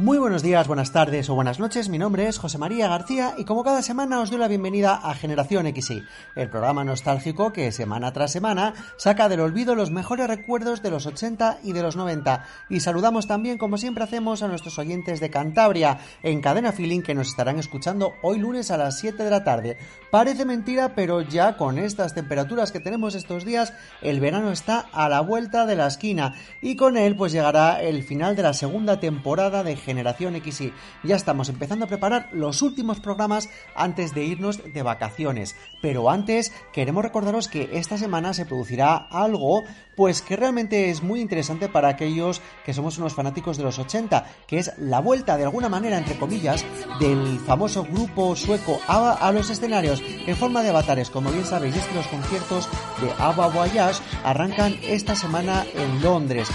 Muy buenos días, buenas tardes o buenas noches. Mi nombre es José María García y como cada semana os doy la bienvenida a Generación XY, el programa nostálgico que semana tras semana saca del olvido los mejores recuerdos de los 80 y de los 90. Y saludamos también, como siempre hacemos, a nuestros oyentes de Cantabria en Cadena Feeling que nos estarán escuchando hoy lunes a las 7 de la tarde. Parece mentira, pero ya con estas temperaturas que tenemos estos días, el verano está a la vuelta de la esquina y con él pues llegará el final de la segunda temporada de Generación XY. Ya estamos empezando a preparar los últimos programas antes de irnos de vacaciones. Pero antes queremos recordaros que esta semana se producirá algo pues que realmente es muy interesante para aquellos que somos unos fanáticos de los 80, que es la vuelta de alguna manera entre comillas del famoso grupo sueco ABBA a los escenarios en forma de avatares. Como bien sabéis, es que los conciertos de ABBA Voyage arrancan esta semana en Londres.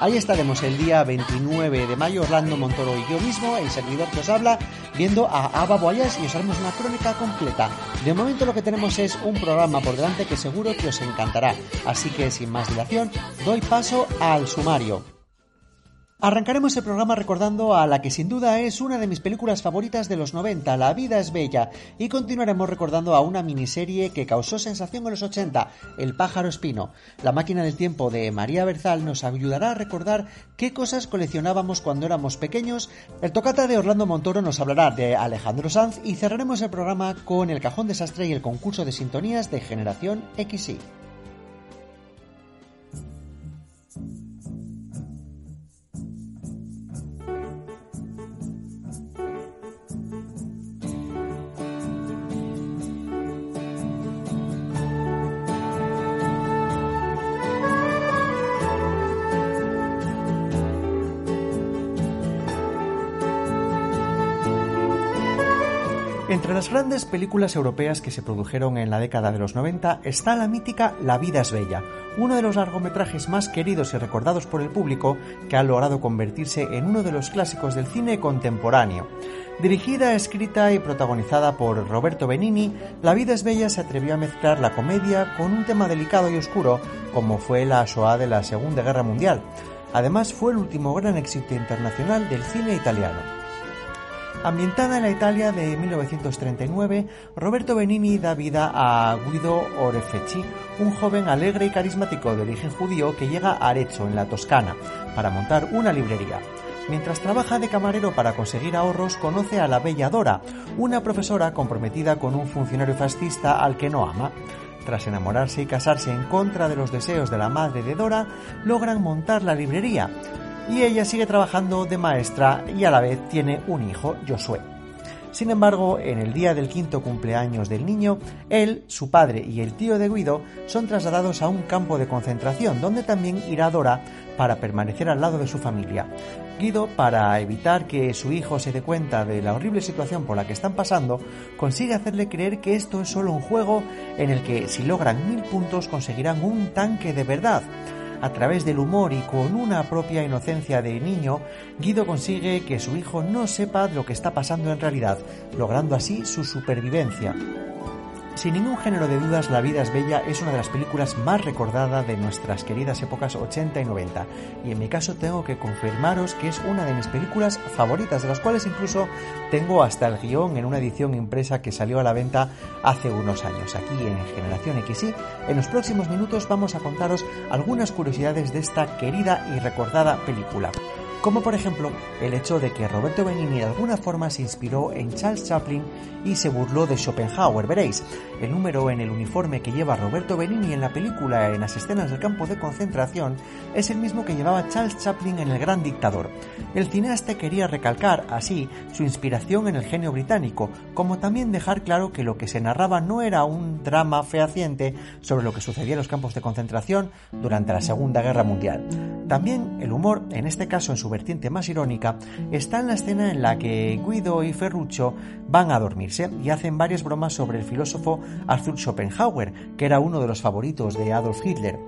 Ahí estaremos el día 29 de mayo, Orlando Montoro y yo mismo, el servidor que os habla, viendo a Ava Boyas y os haremos una crónica completa. De momento lo que tenemos es un programa por delante que seguro que os encantará. Así que sin más dilación, doy paso al sumario. Arrancaremos el programa recordando a la que sin duda es una de mis películas favoritas de los 90, La vida es bella, y continuaremos recordando a una miniserie que causó sensación en los 80, El pájaro espino. La máquina del tiempo de María Berzal nos ayudará a recordar qué cosas coleccionábamos cuando éramos pequeños. El tocata de Orlando Montoro nos hablará de Alejandro Sanz y cerraremos el programa con El cajón desastre y el concurso de sintonías de Generación XY. Las grandes películas europeas que se produjeron en la década de los 90 está la mítica La vida es bella, uno de los largometrajes más queridos y recordados por el público que ha logrado convertirse en uno de los clásicos del cine contemporáneo. Dirigida, escrita y protagonizada por Roberto Benini, La vida es bella se atrevió a mezclar la comedia con un tema delicado y oscuro como fue la Shoah de la Segunda Guerra Mundial. Además fue el último gran éxito internacional del cine italiano. Ambientada en la Italia de 1939, Roberto Benini da vida a Guido Orefeci, un joven alegre y carismático de origen judío que llega a Arezzo, en la Toscana, para montar una librería. Mientras trabaja de camarero para conseguir ahorros, conoce a la bella Dora, una profesora comprometida con un funcionario fascista al que no ama. Tras enamorarse y casarse en contra de los deseos de la madre de Dora, logran montar la librería, y ella sigue trabajando de maestra y a la vez tiene un hijo, Josué. Sin embargo, en el día del quinto cumpleaños del niño, él, su padre y el tío de Guido son trasladados a un campo de concentración donde también irá Dora para permanecer al lado de su familia. Guido, para evitar que su hijo se dé cuenta de la horrible situación por la que están pasando, consigue hacerle creer que esto es solo un juego en el que si logran mil puntos conseguirán un tanque de verdad a través del humor y con una propia inocencia de niño, Guido consigue que su hijo no sepa lo que está pasando en realidad, logrando así su supervivencia. Sin ningún género de dudas, La vida es bella es una de las películas más recordadas de nuestras queridas épocas 80 y 90, y en mi caso tengo que confirmaros que es una de mis películas favoritas, de las cuales incluso tengo hasta el guion en una edición impresa que salió a la venta hace unos años. Aquí en Generación XY, en los próximos minutos vamos a contaros algunas curiosidades de esta querida y recordada película. Como por ejemplo el hecho de que Roberto Benigni de alguna forma se inspiró en Charles Chaplin y se burló de Schopenhauer. Veréis, el número en el uniforme que lleva Roberto Benigni en la película en las escenas del campo de concentración es el mismo que llevaba Charles Chaplin en El Gran Dictador. El cineasta quería recalcar así su inspiración en el genio británico, como también dejar claro que lo que se narraba no era un drama fehaciente sobre lo que sucedía en los campos de concentración durante la Segunda Guerra Mundial. También el humor, en este caso en su vertiente más irónica, está en la escena en la que Guido y Ferruccio van a dormirse y hacen varias bromas sobre el filósofo Arthur Schopenhauer, que era uno de los favoritos de Adolf Hitler.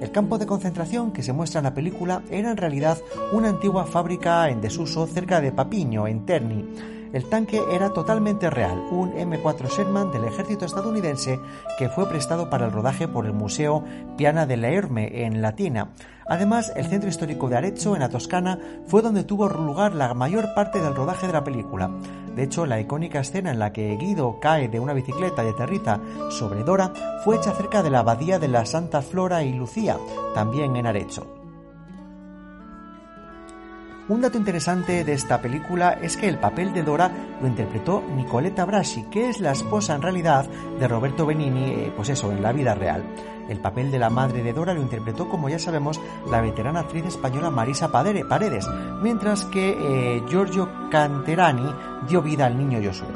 El campo de concentración que se muestra en la película era en realidad una antigua fábrica en desuso cerca de Papiño, en Terni. El tanque era totalmente real, un M4 Sherman del ejército estadounidense que fue prestado para el rodaje por el Museo Piana della Erme en Latina. Además, el centro histórico de Arezzo, en la Toscana, fue donde tuvo lugar la mayor parte del rodaje de la película. De hecho, la icónica escena en la que Guido cae de una bicicleta y aterriza sobre Dora fue hecha cerca de la abadía de la Santa Flora y Lucía, también en Arezzo. Un dato interesante de esta película es que el papel de Dora lo interpretó Nicoletta Brasi, que es la esposa en realidad de Roberto Benini, eh, pues eso, en la vida real. El papel de la madre de Dora lo interpretó, como ya sabemos, la veterana actriz española Marisa Paredes, mientras que eh, Giorgio Canterani dio vida al niño Josué.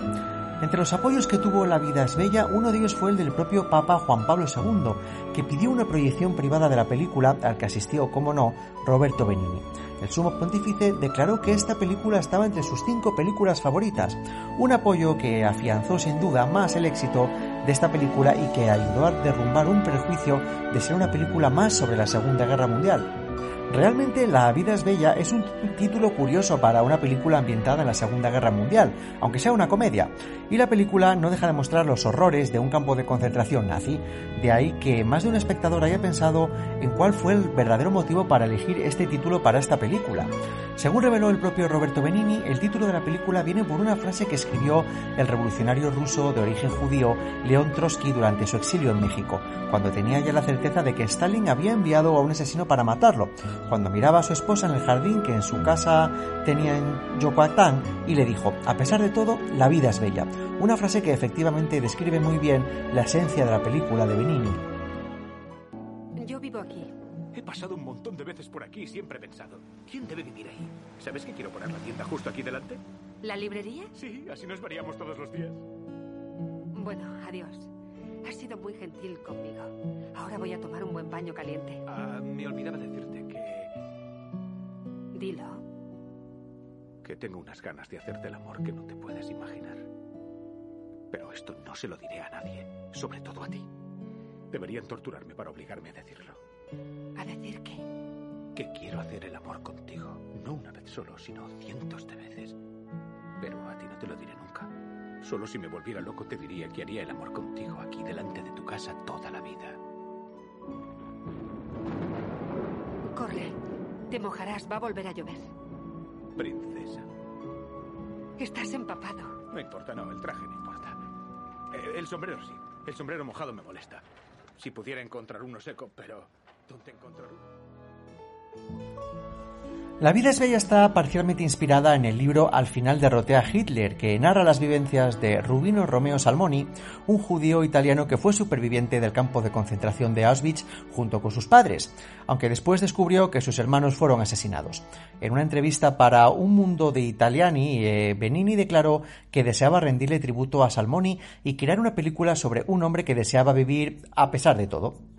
Entre los apoyos que tuvo La vida es bella, uno de ellos fue el del propio Papa Juan Pablo II, que pidió una proyección privada de la película al que asistió, como no, Roberto Benini. El sumo pontífice declaró que esta película estaba entre sus cinco películas favoritas, un apoyo que afianzó sin duda más el éxito de esta película y que ayudó a derrumbar un prejuicio de ser una película más sobre la Segunda Guerra Mundial. Realmente La vida es bella es un título curioso para una película ambientada en la Segunda Guerra Mundial, aunque sea una comedia, y la película no deja de mostrar los horrores de un campo de concentración nazi, de ahí que más de un espectador haya pensado en cuál fue el verdadero motivo para elegir este título para esta película. Según reveló el propio Roberto Benini, el título de la película viene por una frase que escribió el revolucionario ruso de origen judío León Trotsky durante su exilio en México, cuando tenía ya la certeza de que Stalin había enviado a un asesino para matarlo, cuando miraba a su esposa en el jardín que en su casa tenía en Yokohama y le dijo, a pesar de todo, la vida es bella. Una frase que efectivamente describe muy bien la esencia de la película de Benini. Yo vivo aquí. He pasado un montón de veces por aquí y siempre he pensado, ¿quién debe vivir ahí? ¿Sabes que quiero poner la tienda justo aquí delante? ¿La librería? Sí, así nos veríamos todos los días. Bueno, adiós. Has sido muy gentil conmigo. Ahora voy a tomar un buen baño caliente. Ah, me olvidaba decirte. Dilo. Que tengo unas ganas de hacerte el amor que no te puedes imaginar. Pero esto no se lo diré a nadie, sobre todo a ti. Deberían torturarme para obligarme a decirlo. ¿A decir qué? Que quiero hacer el amor contigo. No una vez solo, sino cientos de veces. Pero a ti no te lo diré nunca. Solo si me volviera loco te diría que haría el amor contigo aquí delante de tu casa toda la vida. Corre. Te mojarás. Va a volver a llover. Princesa. Estás empapado. No importa, no. El traje no importa. Eh, el sombrero sí. El sombrero mojado me molesta. Si pudiera encontrar uno seco, pero... ¿Dónde encontrar uno? La vida es bella está parcialmente inspirada en el libro Al final derroté a Hitler, que narra las vivencias de Rubino Romeo Salmoni, un judío italiano que fue superviviente del campo de concentración de Auschwitz junto con sus padres, aunque después descubrió que sus hermanos fueron asesinados. En una entrevista para Un Mundo de Italiani, eh, Benini declaró que deseaba rendirle tributo a Salmoni y crear una película sobre un hombre que deseaba vivir a pesar de todo.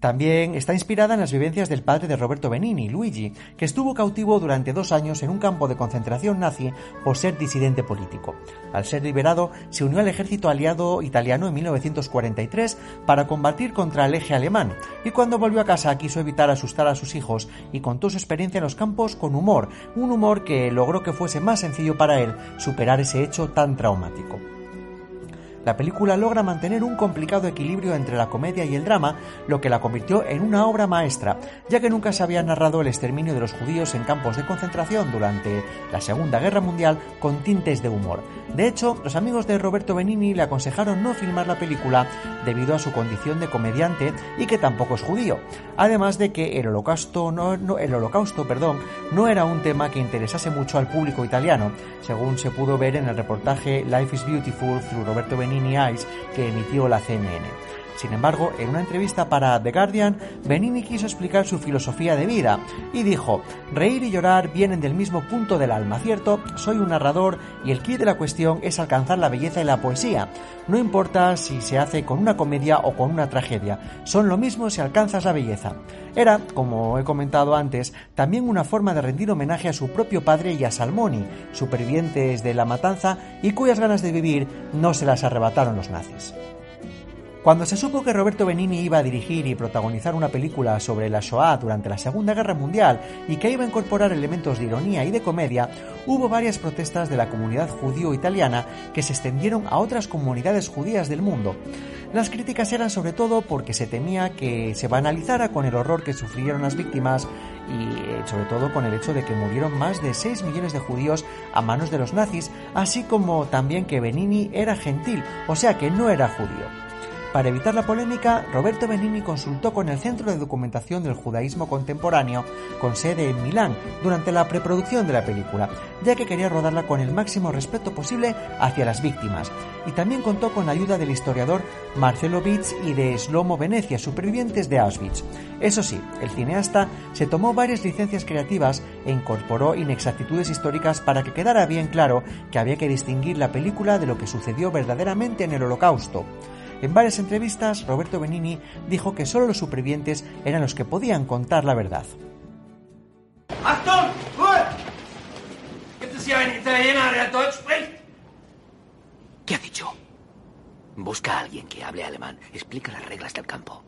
También está inspirada en las vivencias del padre de Roberto Benini, Luigi, que estuvo cautivo durante dos años en un campo de concentración nazi por ser disidente político. Al ser liberado, se unió al ejército aliado italiano en 1943 para combatir contra el eje alemán, y cuando volvió a casa quiso evitar asustar a sus hijos y contó su experiencia en los campos con humor, un humor que logró que fuese más sencillo para él superar ese hecho tan traumático. La película logra mantener un complicado equilibrio entre la comedia y el drama, lo que la convirtió en una obra maestra, ya que nunca se había narrado el exterminio de los judíos en campos de concentración durante la Segunda Guerra Mundial con tintes de humor. De hecho, los amigos de Roberto Benini le aconsejaron no filmar la película debido a su condición de comediante y que tampoco es judío, además de que el holocausto no, el holocausto, perdón, no era un tema que interesase mucho al público italiano, según se pudo ver en el reportaje Life is Beautiful through Roberto Eyes que emitió la CNN. Sin embargo, en una entrevista para The Guardian, Benini quiso explicar su filosofía de vida y dijo, reír y llorar vienen del mismo punto del alma, ¿cierto? Soy un narrador y el kit de la cuestión es alcanzar la belleza y la poesía. No importa si se hace con una comedia o con una tragedia, son lo mismo si alcanzas la belleza. Era, como he comentado antes, también una forma de rendir homenaje a su propio padre y a Salmoni, supervivientes de la matanza y cuyas ganas de vivir no se las arrebataron los nazis. Cuando se supo que Roberto Benini iba a dirigir y protagonizar una película sobre la Shoah durante la Segunda Guerra Mundial y que iba a incorporar elementos de ironía y de comedia, hubo varias protestas de la comunidad judío-italiana que se extendieron a otras comunidades judías del mundo. Las críticas eran sobre todo porque se temía que se banalizara con el horror que sufrieron las víctimas y eh, sobre todo con el hecho de que murieron más de 6 millones de judíos a manos de los nazis, así como también que Benini era gentil, o sea que no era judío. Para evitar la polémica, Roberto Benini consultó con el Centro de Documentación del Judaísmo Contemporáneo, con sede en Milán, durante la preproducción de la película, ya que quería rodarla con el máximo respeto posible hacia las víctimas, y también contó con la ayuda del historiador Marcelo Vitz y de Slomo Venecia, supervivientes de Auschwitz. Eso sí, el cineasta se tomó varias licencias creativas e incorporó inexactitudes históricas para que quedara bien claro que había que distinguir la película de lo que sucedió verdaderamente en el Holocausto. En varias entrevistas, Roberto Benini dijo que solo los supervivientes eran los que podían contar la verdad. ¿Qué ha dicho? Busca a alguien que hable alemán. Explica las reglas del campo.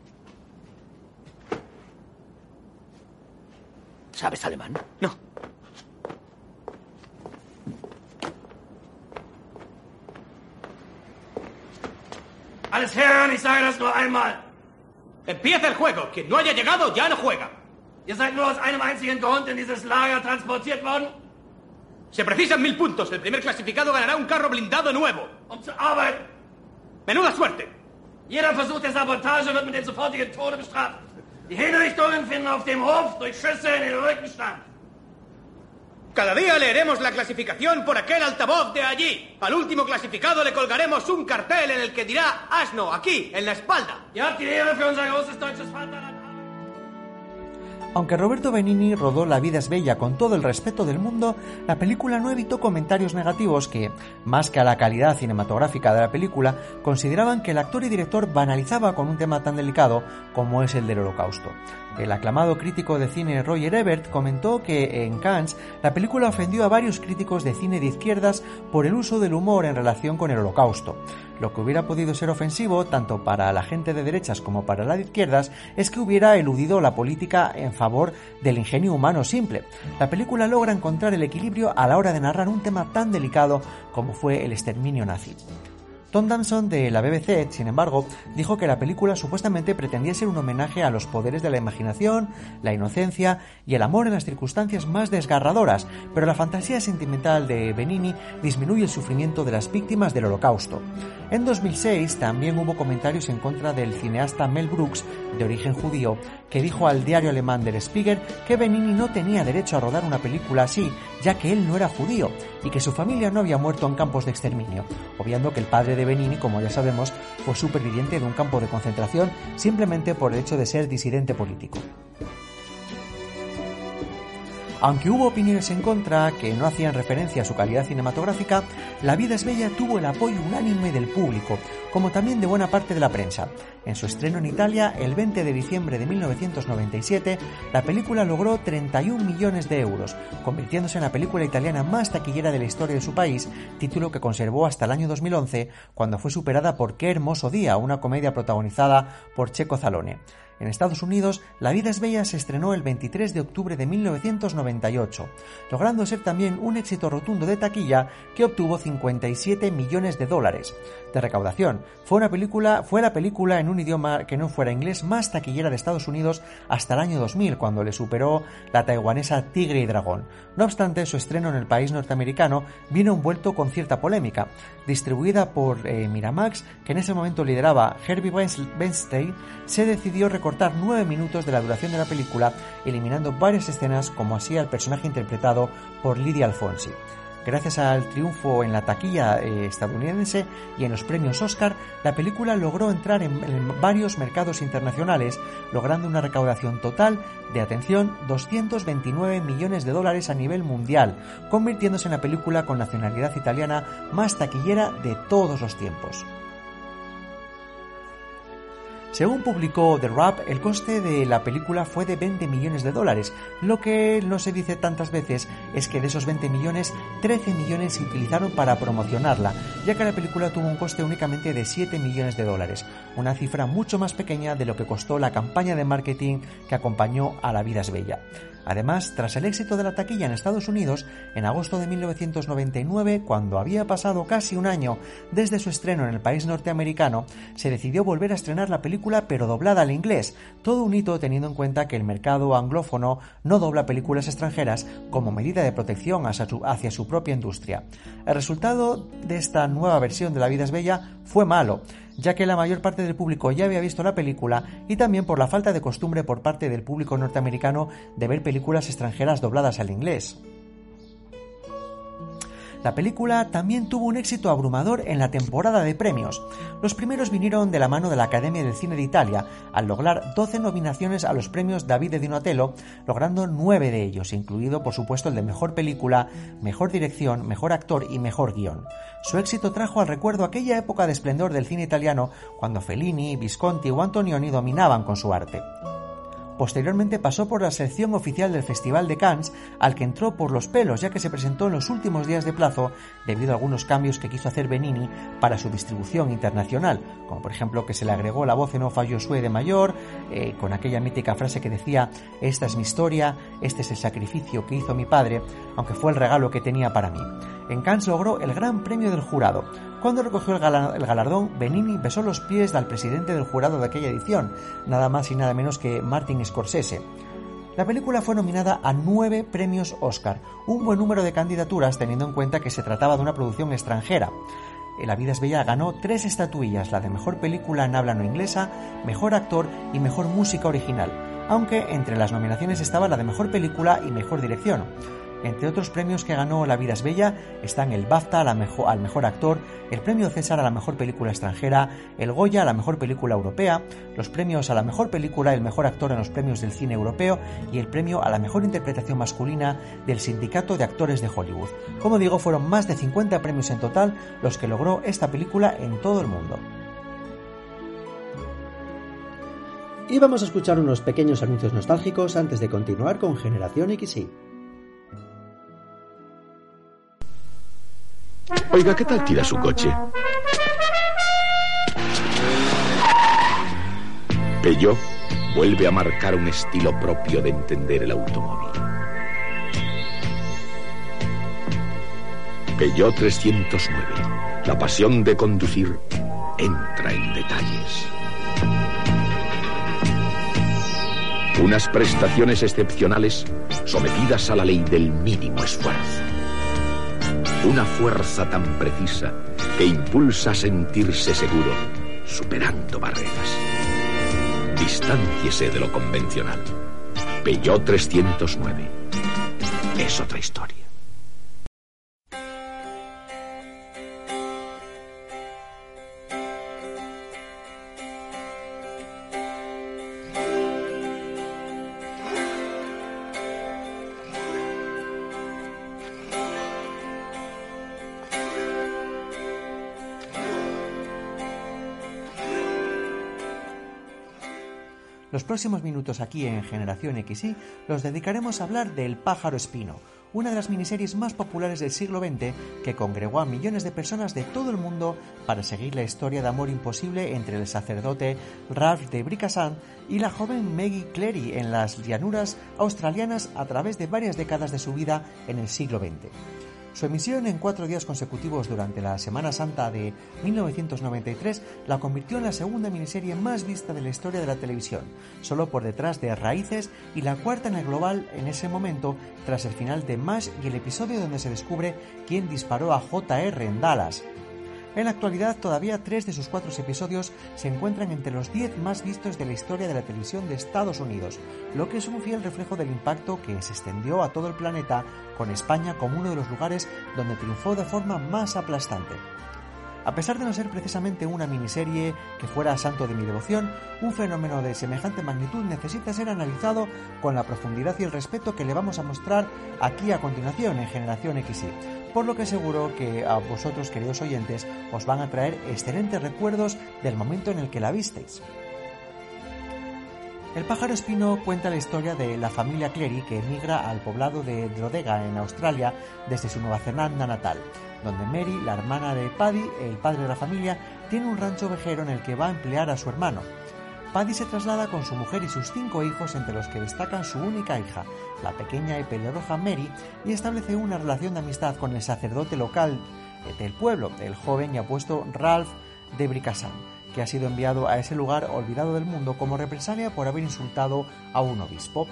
¿Sabes alemán? No. Alles hören, ich sage das nur einmal. Empieza el juego. Quien no haya llegado ya no juega. Ihr seid nur aus einem einzigen Grund in dieses Lager transportiert worden? Se precisan mil puntos. El primer clasificado ganará un carro blindado nuevo. Um zu arbeiten. Menuda suerte. Jeder Versuch der Sabotage wird mit dem sofortigen Tode bestraft. Die Hinrichtungen finden auf dem Hof durch Schüsse in den Rücken statt. Cada día leeremos la clasificación por aquel altavoz de allí. Al último clasificado le colgaremos un cartel en el que dirá asno aquí, en la espalda. Aunque Roberto Benini rodó La vida es bella con todo el respeto del mundo, la película no evitó comentarios negativos que, más que a la calidad cinematográfica de la película, consideraban que el actor y director banalizaba con un tema tan delicado como es el del holocausto. El aclamado crítico de cine Roger Ebert comentó que en Cannes la película ofendió a varios críticos de cine de izquierdas por el uso del humor en relación con el holocausto. Lo que hubiera podido ser ofensivo tanto para la gente de derechas como para la de izquierdas es que hubiera eludido la política en favor del ingenio humano simple. La película logra encontrar el equilibrio a la hora de narrar un tema tan delicado como fue el exterminio nazi. Tom Danson de la BBC, sin embargo, dijo que la película supuestamente pretendía ser un homenaje a los poderes de la imaginación, la inocencia y el amor en las circunstancias más desgarradoras, pero la fantasía sentimental de Benini disminuye el sufrimiento de las víctimas del holocausto. En 2006 también hubo comentarios en contra del cineasta Mel Brooks, de origen judío, que dijo al diario alemán Der Spiegel que Benini no tenía derecho a rodar una película así, ya que él no era judío y que su familia no había muerto en campos de exterminio, obviando que el padre de Benini, como ya sabemos, fue superviviente de un campo de concentración simplemente por el hecho de ser disidente político. Aunque hubo opiniones en contra que no hacían referencia a su calidad cinematográfica, La vida es bella tuvo el apoyo unánime del público, como también de buena parte de la prensa. En su estreno en Italia, el 20 de diciembre de 1997, la película logró 31 millones de euros, convirtiéndose en la película italiana más taquillera de la historia de su país, título que conservó hasta el año 2011, cuando fue superada por Qué hermoso día, una comedia protagonizada por Checo Zalone. En Estados Unidos, La vida es bella se estrenó el 23 de octubre de 1998, logrando ser también un éxito rotundo de taquilla que obtuvo 57 millones de dólares de recaudación. Fue una película, fue la película en un idioma que no fuera inglés más taquillera de Estados Unidos hasta el año 2000, cuando le superó la taiwanesa Tigre y Dragón. No obstante, su estreno en el país norteamericano vino envuelto con cierta polémica. Distribuida por eh, Miramax, que en ese momento lideraba Herbie Weinstein, se decidió recortar nueve minutos de la duración de la película, eliminando varias escenas, como así al personaje interpretado por Lydia Alfonsi. Gracias al triunfo en la taquilla eh, estadounidense y en los premios Oscar, la película logró entrar en, en, varios mercados internacionales, logrando una recaudación total de, atención, 229 millones de dólares a nivel mundial, convirtiéndose en la película con nacionalidad italiana más taquillera de todos los tiempos. Según publicó The Rap, el coste de la película fue de 20 millones de dólares. Lo que no se dice tantas veces es que de esos 20 millones, 13 millones se utilizaron para promocionarla, ya que la película tuvo un coste únicamente de 7 millones de dólares, una cifra mucho más pequeña de lo que costó la campaña de marketing que acompañó a La vida es bella. Además, tras el éxito de la taquilla en Estados Unidos, en agosto de 1999, cuando había pasado casi un año desde su estreno en el país norteamericano, se decidió volver a estrenar la película pero doblada al inglés, todo un hito teniendo en cuenta que el mercado anglófono no dobla películas extranjeras como medida de protección hacia su, hacia su propia industria. El resultado de esta nueva versión de La vida es bella fue malo, ya que la mayor parte del público ya había visto la película y también por la falta de costumbre por parte del público norteamericano de ver películas extranjeras dobladas al inglés. La película también tuvo un éxito abrumador en la temporada de premios. Los primeros vinieron de la mano de la Academia del Cine de Italia, al lograr 12 nominaciones a los premios David de Donatello, logrando 9 de ellos, incluido por supuesto el de Mejor Película, Mejor Dirección, Mejor Actor y Mejor Guión. Su éxito trajo al recuerdo aquella época de esplendor del cine italiano cuando Fellini, Visconti o Antonioni dominaban con su arte. Posteriormente pasó por la selección oficial del Festival de Cannes, al que entró por los pelos, ya que se presentó en los últimos días de plazo debido a algunos cambios que quiso hacer Benini para su distribución internacional, como por ejemplo que se le agregó la voz en off a Josué de Mayor, eh, con aquella mítica frase que decía esta es mi historia, este es el sacrificio que hizo mi padre, aunque fue el regalo que tenía para mí. En Cannes logró el gran premio del jurado, cuando recogió el, galardón, Benini besó los pies del presidente del jurado de aquella edición, nada más y nada menos que Martin Scorsese. La película fue nominada a nueve premios Oscar, un buen número de candidaturas teniendo en cuenta que se trataba de una producción extranjera. La vida es bella ganó tres estatuillas, la de mejor película en habla no inglesa, mejor actor y mejor música original, aunque entre las nominaciones estaba la de mejor película y mejor dirección. Entre otros premios que ganó La vida es bella están el BAFTA al mejor actor, el premio César a la mejor película extranjera, el Goya a la mejor película europea, los premios a la mejor película, el mejor actor en los premios del cine europeo y el premio a la mejor interpretación masculina del Sindicato de Actores de Hollywood. Como digo, fueron más de 50 premios en total los que logró esta película en todo el mundo. Y vamos a escuchar unos pequeños anuncios nostálgicos antes de continuar con Generación XY. Oiga, ¿qué tal tira su coche? Peugeot vuelve a marcar un estilo propio de entender el automóvil. Peugeot 309. La pasión de conducir entra en detalles. Unas prestaciones excepcionales sometidas a la ley del mínimo esfuerzo. Una fuerza tan precisa que impulsa a sentirse seguro, superando barreras. Distánciese de lo convencional. Peugeot 309. Es otra historia. Los próximos minutos aquí en Generación XY los dedicaremos a hablar del pájaro espino, una de las miniseries más populares del siglo XX que congregó a millones de personas de todo el mundo para seguir la historia de amor imposible entre el sacerdote Ralph de Bricassant y la joven Maggie Clary en las llanuras australianas a través de varias décadas de su vida en el siglo XX. Su emisión en cuatro días consecutivos durante la Semana Santa de 1993 la convirtió en la segunda miniserie más vista de la historia de la televisión, solo por detrás de Raíces y la cuarta en el global en ese momento, tras el final de MASH y el episodio donde se descubre quién disparó a JR en Dallas. En la actualidad, todavía tres de sus cuatro episodios se encuentran entre los diez más vistos de la historia de la televisión de Estados Unidos, lo que es un fiel reflejo del impacto que se extendió a todo el planeta, con España como uno de los lugares donde triunfó de forma más aplastante. A pesar de no ser precisamente una miniserie que fuera santo de mi devoción, un fenómeno de semejante magnitud necesita ser analizado con la profundidad y el respeto que le vamos a mostrar aquí a continuación en Generación XY, por lo que seguro que a vosotros, queridos oyentes, os van a traer excelentes recuerdos del momento en el que la visteis. El pájaro espino cuenta la historia de la familia Clery que emigra al poblado de Drodega en Australia desde su Nueva Zelanda natal, donde Mary, la hermana de Paddy, el padre de la familia, tiene un rancho ovejero en el que va a emplear a su hermano. Paddy se traslada con su mujer y sus cinco hijos, entre los que destacan su única hija, la pequeña y pelirroja Mary, y establece una relación de amistad con el sacerdote local del pueblo, el joven y apuesto Ralph de Bricassant, que ha sido enviado a ese lugar olvidado del mundo como represalia por haber insultado a un obispo.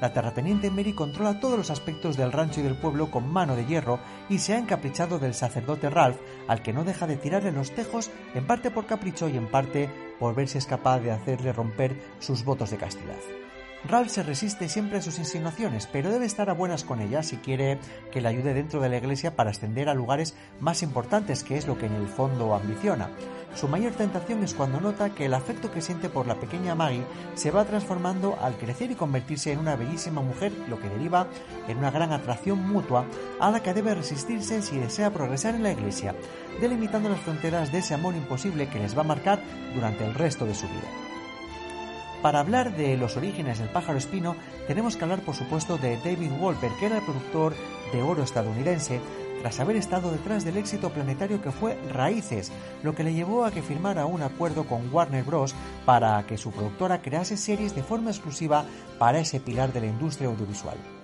La terrateniente Mary controla todos los aspectos del rancho y del pueblo con mano de hierro y se ha encaprichado del sacerdote Ralph, al que no deja de tirarle los tejos, en parte por capricho y en parte por ver si es capaz de hacerle romper sus votos de castidad. Ralph se resiste siempre a sus insinuaciones, pero debe estar a buenas con ella si quiere que le ayude dentro de la iglesia para ascender a lugares más importantes, que es lo que en el fondo ambiciona. Su mayor tentación es cuando nota que el afecto que siente por la pequeña Maggie se va transformando al crecer y convertirse en una bellísima mujer, lo que deriva en una gran atracción mutua a la que debe resistirse si desea progresar en la iglesia, delimitando las fronteras de ese amor imposible que les va a marcar durante el resto de su vida. Para hablar de los orígenes del pájaro espino, tenemos que hablar por supuesto de David Wolper, que era el productor de oro estadounidense, tras haber estado detrás del éxito planetario que fue Raíces, lo que le llevó a que firmara un acuerdo con Warner Bros. para que su productora crease series de forma exclusiva para ese pilar de la industria audiovisual.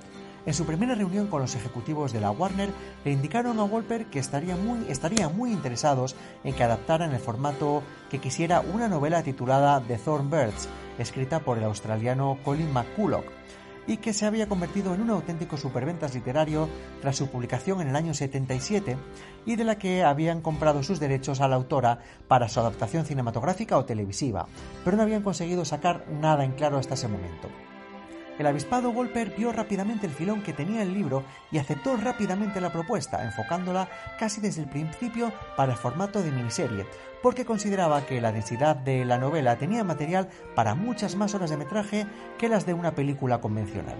En su primera reunión con los ejecutivos de la Warner, le indicaron a Wolper que estarían muy, estarían muy interesados en que adaptaran el formato que quisiera una novela titulada The Thornbirds, escrita por el australiano Colin McCulloch, y que se había convertido en un auténtico superventas literario tras su publicación en el año 77 y de la que habían comprado sus derechos a la autora para su adaptación cinematográfica o televisiva, pero no habían conseguido sacar nada en claro hasta ese momento. El avispado Wolper vio rápidamente el filón que tenía el libro y aceptó rápidamente la propuesta, enfocándola casi desde el principio para el formato de miniserie, porque consideraba que la densidad de la novela tenía material para muchas más horas de metraje que las de una película convencional.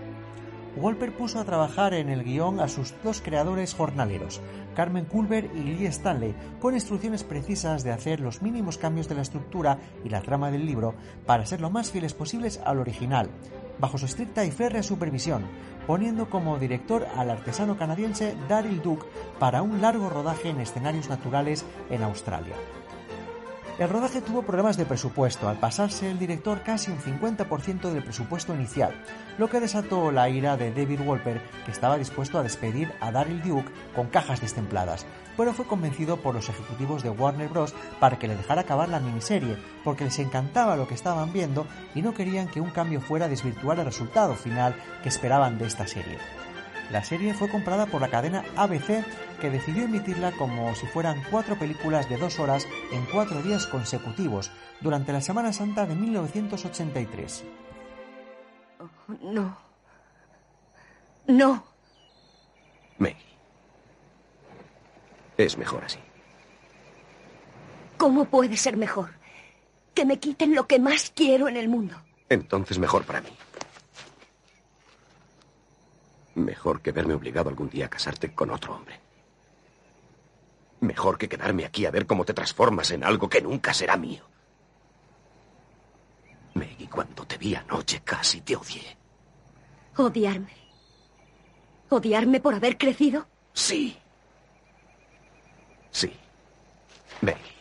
Wolper puso a trabajar en el guion a sus dos creadores jornaleros, Carmen Culver y Lee Stanley, con instrucciones precisas de hacer los mínimos cambios de la estructura y la trama del libro para ser lo más fieles posibles al original, bajo su estricta y férrea supervisión, poniendo como director al artesano canadiense Daryl Duke para un largo rodaje en escenarios naturales en Australia. El rodaje tuvo problemas de presupuesto, al pasarse el director casi un 50% del presupuesto inicial, lo que desató la ira de David Wolper, que estaba dispuesto a despedir a Daryl Duke con cajas destempladas, pero fue convencido por los ejecutivos de Warner Bros. para que le dejara acabar la miniserie, porque les encantaba lo que estaban viendo y no querían que un cambio fuera a desvirtuar el resultado final que esperaban de esta serie. La serie fue comprada por la cadena ABC, que decidió emitirla como si fueran cuatro películas de dos horas en cuatro días consecutivos, durante la Semana Santa de 1983. No. No. May. Es mejor así. ¿Cómo puede ser mejor? Que me quiten lo que más quiero en el mundo. Entonces mejor para mí. Mejor que verme obligado algún día a casarte con otro hombre. Mejor que quedarme aquí a ver cómo te transformas en algo que nunca será mío. Maggie, cuando te vi anoche casi te odié. Odiarme. ¿Odiarme por haber crecido? Sí. Sí. Maggie.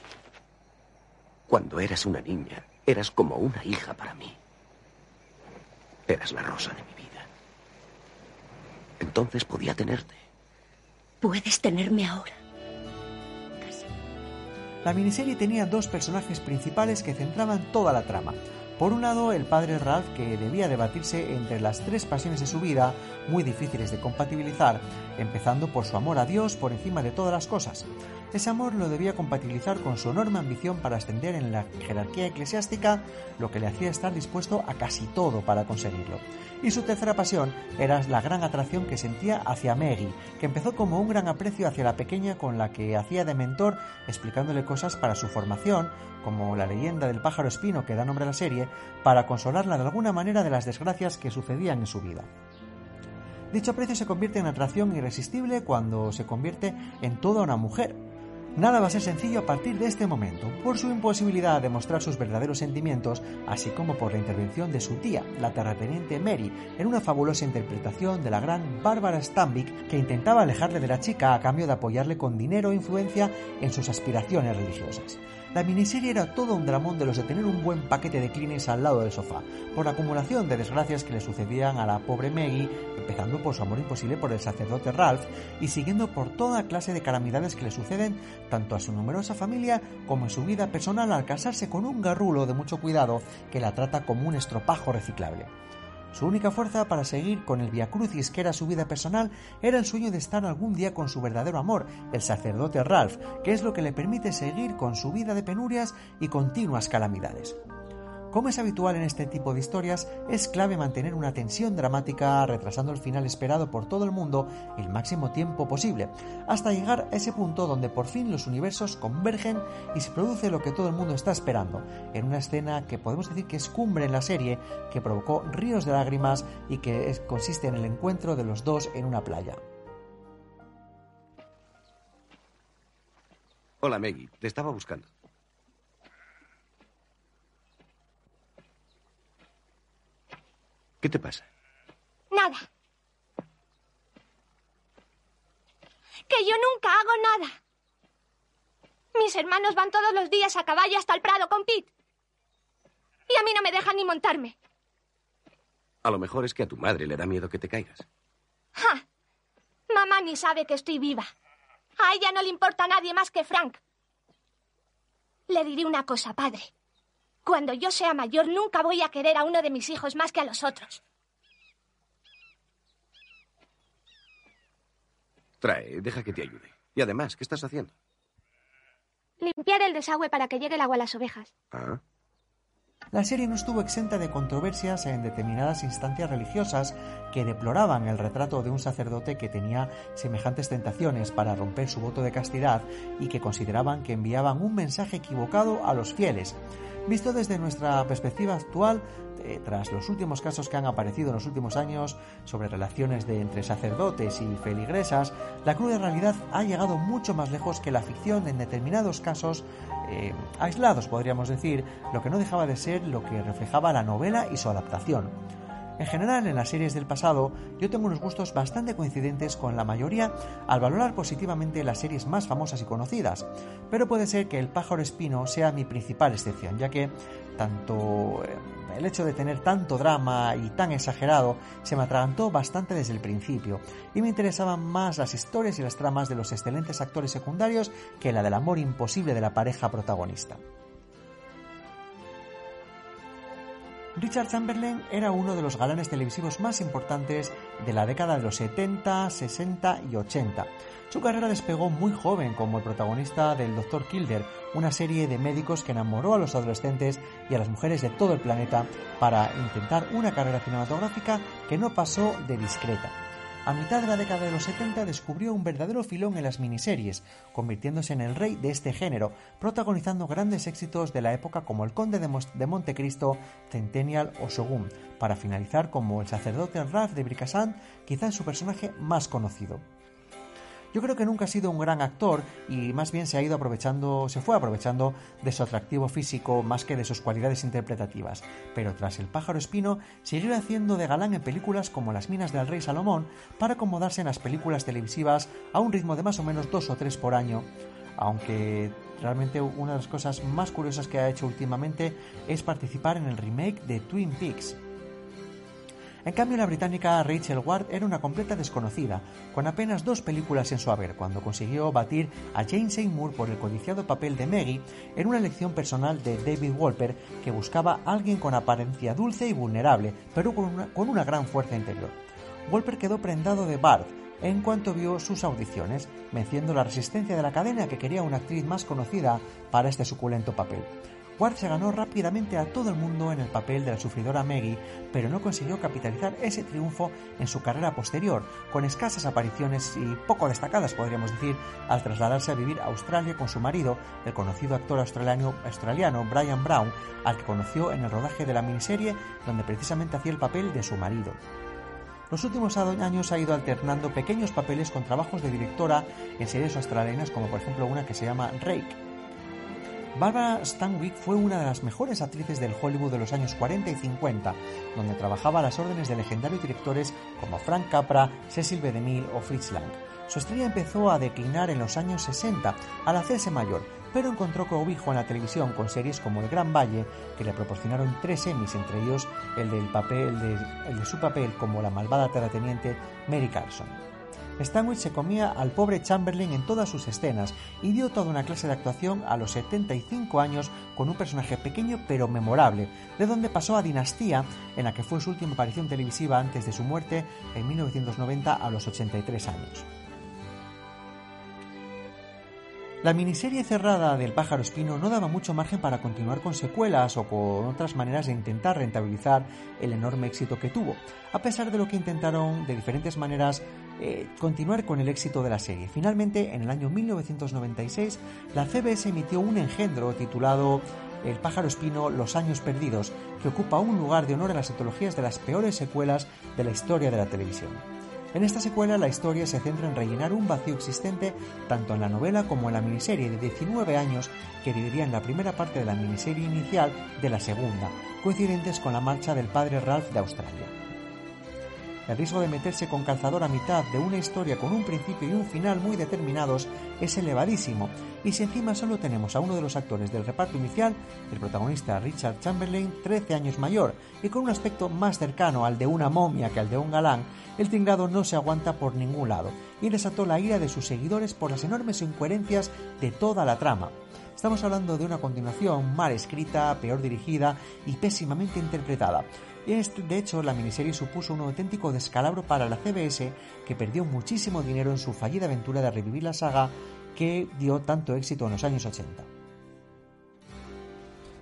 Cuando eras una niña, eras como una hija para mí. Eras la rosa de mi. Entonces podía tenerte. Puedes tenerme ahora. La miniserie tenía dos personajes principales que centraban toda la trama. Por un lado, el padre Ralph, que debía debatirse entre las tres pasiones de su vida, muy difíciles de compatibilizar, empezando por su amor a Dios por encima de todas las cosas. Ese amor lo debía compatibilizar con su enorme ambición para ascender en la jerarquía eclesiástica, lo que le hacía estar dispuesto a casi todo para conseguirlo. Y su tercera pasión era la gran atracción que sentía hacia Maggie, que empezó como un gran aprecio hacia la pequeña con la que hacía de mentor explicándole cosas para su formación, como la leyenda del pájaro espino que da nombre a la serie, para consolarla de alguna manera de las desgracias que sucedían en su vida. Dicho aprecio se convierte en atracción irresistible cuando se convierte en toda una mujer, Nada va a ser sencillo a partir de este momento, por su imposibilidad de mostrar sus verdaderos sentimientos, así como por la intervención de su tía, la terrateniente Mary, en una fabulosa interpretación de la gran Bárbara Stambik que intentaba alejarle de la chica a cambio de apoyarle con dinero e influencia en sus aspiraciones religiosas. La miniserie era todo un dramón de los de tener un buen paquete de clines al lado del sofá, por la acumulación de desgracias que le sucedían a la pobre Maggie, empezando por su amor imposible por el sacerdote Ralph y siguiendo por toda clase de calamidades que le suceden tanto a su numerosa familia como en su vida personal al casarse con un garrulo de mucho cuidado que la trata como un estropajo reciclable. Su única fuerza para seguir con el Via Crucis que era su vida personal era el sueño de estar algún día con su verdadero amor, el sacerdote Ralph, que es lo que le permite seguir con su vida de penurias y continuas calamidades. Como es habitual en este tipo de historias, es clave mantener una tensión dramática retrasando el final esperado por todo el mundo el máximo tiempo posible, hasta llegar a ese punto donde por fin los universos convergen y se produce lo que todo el mundo está esperando, en una escena que podemos decir que es cumbre en la serie, que provocó ríos de lágrimas y que consiste en el encuentro de los dos en una playa. Hola Maggie, te estaba buscando. ¿Qué te pasa? Nada. Que yo nunca hago nada. Mis hermanos van todos los días a caballo hasta el Prado con Pete. Y a mí no me dejan ni montarme. A lo mejor es que a tu madre le da miedo que te caigas. ¡Ja! Mamá ni sabe que estoy viva. A ella no le importa a nadie más que Frank. Le diré una cosa, padre. Cuando yo sea mayor nunca voy a querer a uno de mis hijos más que a los otros. Trae, deja que te ayude. Y además, ¿qué estás haciendo? Limpiar el desagüe para que llegue el agua a las ovejas. Ah. La serie no estuvo exenta de controversias en determinadas instancias religiosas que deploraban el retrato de un sacerdote que tenía semejantes tentaciones para romper su voto de castidad y que consideraban que enviaban un mensaje equivocado a los fieles. Visto desde nuestra perspectiva actual, eh, tras los últimos casos que han aparecido en los últimos años sobre relaciones de entre sacerdotes y feligresas, la cruda realidad ha llegado mucho más lejos que la ficción en determinados casos eh, aislados, podríamos decir, lo que no dejaba de ser lo que reflejaba la novela y su adaptación. En general, en las series del pasado, yo tengo unos gustos bastante coincidentes con la mayoría al valorar positivamente las series más famosas y conocidas, pero puede ser que El pájaro espino sea mi principal excepción, ya que tanto eh, el hecho de tener tanto drama y tan exagerado se me atragantó bastante desde el principio, y me interesaban más las historias y las tramas de los excelentes actores secundarios que la del amor imposible de la pareja protagonista. Richard Chamberlain era uno de los galanes televisivos más importantes de la década de los 70, 60 y 80. Su carrera despegó muy joven como el protagonista del Dr. Kilder, una serie de médicos que enamoró a los adolescentes y a las mujeres de todo el planeta para intentar una carrera cinematográfica que no pasó de discreta a mitad de la década de los 70 descubrió un verdadero filón en las miniseries, convirtiéndose en el rey de este género, protagonizando grandes éxitos de la época como El Conde de Montecristo, Centennial o Shogun, para finalizar como el sacerdote Ralph de Bricassant, quizás su personaje más conocido. Yo creo que nunca ha sido un gran actor y más bien se ha ido aprovechando, se fue aprovechando de su atractivo físico más que de sus cualidades interpretativas. Pero tras El pájaro espino, siguió haciendo de galán en películas como Las minas del rey Salomón para acomodarse en las películas televisivas a un ritmo de más o menos dos o tres por año aunque realmente una de las cosas más curiosas que ha hecho últimamente es participar en el remake de Twin Peaks. En cambio, la británica Rachel Ward era una completa desconocida, con apenas dos películas en su haber, cuando consiguió batir a Jane Seymour por el codiciado papel de Maggie en una elección personal de David Wolper que buscaba a alguien con apariencia dulce y vulnerable, pero con una, gran fuerza interior. Wolper quedó prendado de Bart, en cuanto vio sus audiciones, venciendo la resistencia de la cadena que quería una actriz más conocida para este suculento papel. Ward se ganó rápidamente a todo el mundo en el papel de la sufridora Maggie, pero no consiguió capitalizar ese triunfo en su carrera posterior, con escasas apariciones y poco destacadas, podríamos decir, al trasladarse a vivir a Australia con su marido, el conocido actor australiano, Brian Brown, al que conoció en el rodaje de la miniserie donde precisamente hacía el papel de su marido. Los últimos años ha ido alternando pequeños papeles con trabajos de directora en series australianas como por ejemplo una que se llama Rake. Barbara Stanwyck fue una de las mejores actrices del Hollywood de los años 40 y 50, donde trabajaba a las órdenes de legendarios directores como Frank Capra, Cecil B. DeMille o Fritz Lang. Su estrella empezó a declinar en los años 60 al hacerse mayor, pero encontró cobijo en la televisión con series como El Gran Valle, que le proporcionaron tres Emmys, entre ellos el, del papel, el de su papel como la malvada terrateniente Mary Carson. Stanwyck se comía al pobre Chamberlain en todas sus escenas y dio toda una clase de actuación a los 75 años con un personaje pequeño pero memorable, de donde pasó a Dinastía, en la que fue su última aparición televisiva antes de su muerte en 1990 a los 83 años. La miniserie cerrada del pájaro espino no daba mucho margen para continuar con secuelas o con otras maneras de intentar rentabilizar el enorme éxito que tuvo, a pesar de lo que intentaron de diferentes maneras eh, continuar con el éxito de la serie. Finalmente, en el año 1996, la CBS emitió un engendro titulado El pájaro espino, Los años perdidos, que ocupa un lugar de honor en las antologías de las peores secuelas de la historia de la televisión. En esta secuela la historia se centra en rellenar un vacío existente tanto en la novela como en la miniserie de 19 años que dividían la primera parte de la miniserie inicial de la segunda, coincidentes con la marcha del padre Ralph de Australia. El riesgo de meterse con calzador a mitad de una historia con un principio y un final muy determinados es elevadísimo, y si encima solo tenemos a uno de los actores del reparto inicial, el protagonista Richard Chamberlain, 13 años mayor, y con un aspecto más cercano al de una momia que al de un galán, el tingado no se aguanta por ningún lado, y desató la ira de sus seguidores por las enormes incoherencias de toda la trama. Estamos hablando de una continuación mal escrita, peor dirigida y pésimamente interpretada, de hecho, la miniserie supuso un auténtico descalabro para la CBS, que perdió muchísimo dinero en su fallida aventura de revivir la saga que dio tanto éxito en los años 80.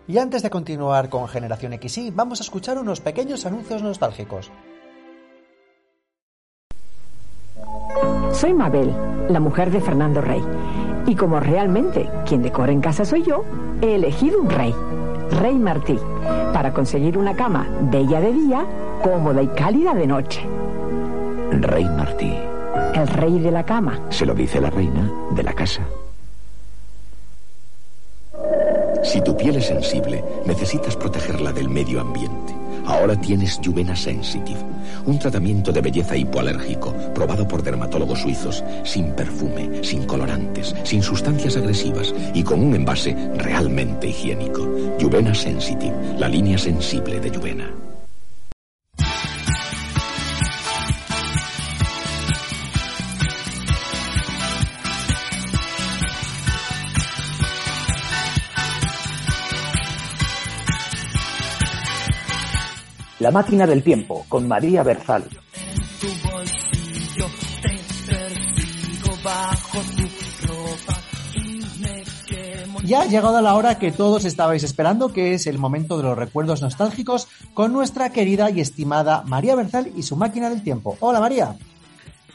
Y antes de continuar con Generación XY, vamos a escuchar unos pequeños anuncios nostálgicos. Soy Mabel, la mujer de Fernando Rey. Y como realmente quien decora en casa soy yo, he elegido un rey. Rey Martí, para conseguir una cama bella de día, cómoda y cálida de noche. Rey Martí. El rey de la cama. Se lo dice la reina de la casa. Si tu piel es sensible, necesitas protegerla del medio ambiente. Ahora tienes Juvena Sensitive, un tratamiento de belleza hipoalérgico probado por dermatólogos suizos, sin perfume, sin colorantes, sin sustancias agresivas y con un envase realmente higiénico. Juvena Sensitive, la línea sensible de Juvena. La máquina del tiempo con María Berzal. Ya ha llegado la hora que todos estabais esperando, que es el momento de los recuerdos nostálgicos con nuestra querida y estimada María Berzal y su máquina del tiempo. Hola María.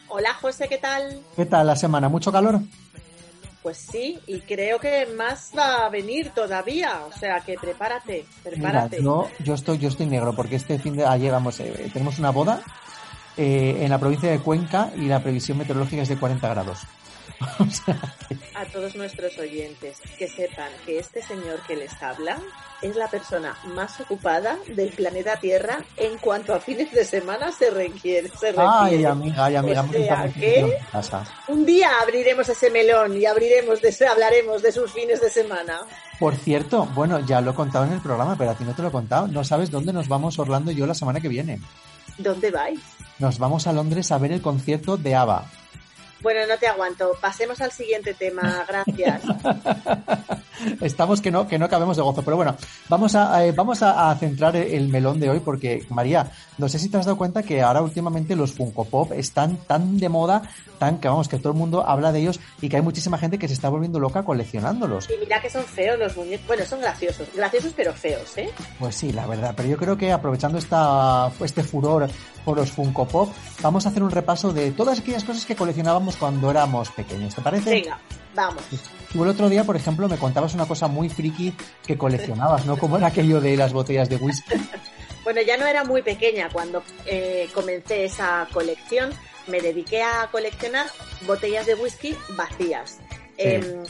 Hola José, ¿qué tal? ¿Qué tal la semana? ¿Mucho calor? Pues sí, y creo que más va a venir todavía, o sea que prepárate, prepárate. yo, estoy, yo estoy negro porque este fin de ah, llegamos, eh, tenemos una boda eh, en la provincia de Cuenca y la previsión meteorológica es de 40 grados. A todos nuestros oyentes que sepan que este señor que les habla es la persona más ocupada del planeta Tierra en cuanto a fines de semana se requiere. Se refiere. Ay, amiga, ay, amiga, O sea que un día abriremos ese melón y abriremos de hablaremos de sus fines de semana. Por cierto, bueno, ya lo he contado en el programa, pero a ti no te lo he contado. No sabes dónde nos vamos Orlando y yo la semana que viene. ¿Dónde vais? Nos vamos a Londres a ver el concierto de ABBA. Bueno, no te aguanto. Pasemos al siguiente tema. Gracias. Estamos que no, que no cabemos de gozo. Pero bueno, vamos a, eh, vamos a, a centrar el melón de hoy porque, María, no sé si te has dado cuenta que ahora últimamente los Funko Pop están tan de moda, tan que vamos, que todo el mundo habla de ellos y que hay muchísima gente que se está volviendo loca coleccionándolos. Y mira que son feos los muñecos. Bueno, son graciosos. Graciosos pero feos, ¿eh? Pues sí, la verdad. Pero yo creo que aprovechando esta, este furor por los Funko Pop, vamos a hacer un repaso de todas aquellas cosas que coleccionábamos cuando éramos pequeños. ¿Te parece? Venga, vamos. Tú el otro día, por ejemplo, me contabas una cosa muy friki que coleccionabas, ¿no? Como era aquello de las botellas de whisky. Bueno, ya no era muy pequeña cuando eh, comencé esa colección. Me dediqué a coleccionar botellas de whisky vacías. Em,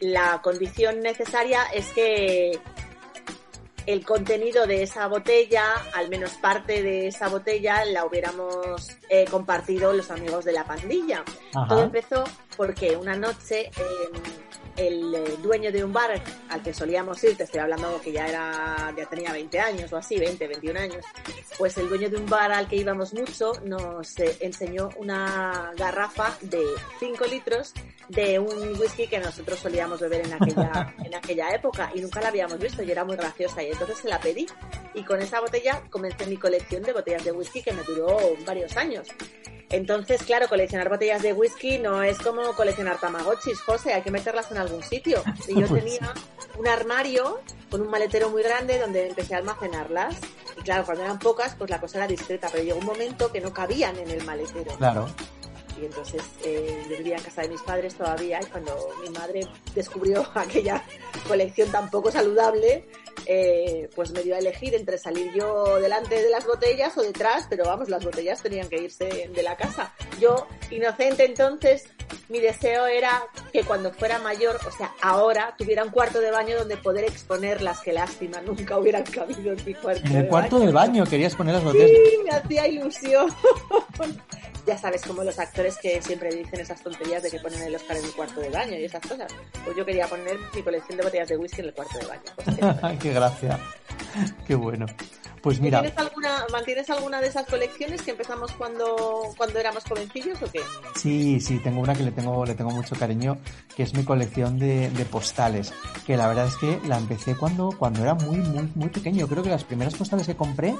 la condición necesaria es que el contenido de esa botella, al menos parte de esa botella, la hubiéramos eh, compartido los amigos de la pandilla. Ajá. Todo empezó porque una noche em, el eh, dueño de un bar al que solíamos ir, te estoy hablando que ya era, ya tenía 20 años o así, 20, 21 años, pues el dueño de un bar al que íbamos mucho nos eh, enseñó una garrafa de 5 litros de un whisky que nosotros solíamos beber en aquella, en aquella época y nunca la habíamos visto y era muy graciosa y entonces se la pedí y con esa botella comencé mi colección de botellas de whisky que me duró varios años. Entonces, claro, coleccionar botellas de whisky no es como coleccionar tamagotchis, José, hay que meterlas en algún sitio. Y yo Pues tenía un armario con un maletero muy grande donde empecé a almacenarlas. Y claro, cuando eran pocas, pues la cosa era discreta, pero llegó un momento que no cabían en el maletero. Claro. Y entonces eh, yo vivía en casa de mis padres todavía y cuando mi madre descubrió aquella colección tan poco saludable, eh, pues me dio a elegir entre salir yo delante de las botellas o detrás, pero vamos, las botellas tenían que irse de la casa. Yo, inocente entonces, mi deseo era que cuando fuera mayor, o sea, ahora, tuviera un cuarto de baño donde poder exponerlas, que lástima, nunca hubieran cabido en mi cuarto En el de cuarto baño. del baño querías poner las botellas. Sí, me hacía ilusión. ya sabes, como los actores que siempre dicen esas tonterías de que ponen el Oscar en el cuarto de baño y esas cosas. Pues yo quería poner mi colección de botellas de whisky en el cuarto de baño. Pues, Qué gracia. Qué bueno. Pues mira, ¿Tienes alguna, ¿Mantienes alguna de esas colecciones que empezamos cuando, cuando éramos jovencillos o qué? sí, sí, tengo una que le tengo, le tengo mucho cariño, que es mi colección de, de postales. Que la verdad es que la empecé cuando, cuando era muy, muy, muy pequeño. Creo que las primeras postales que compré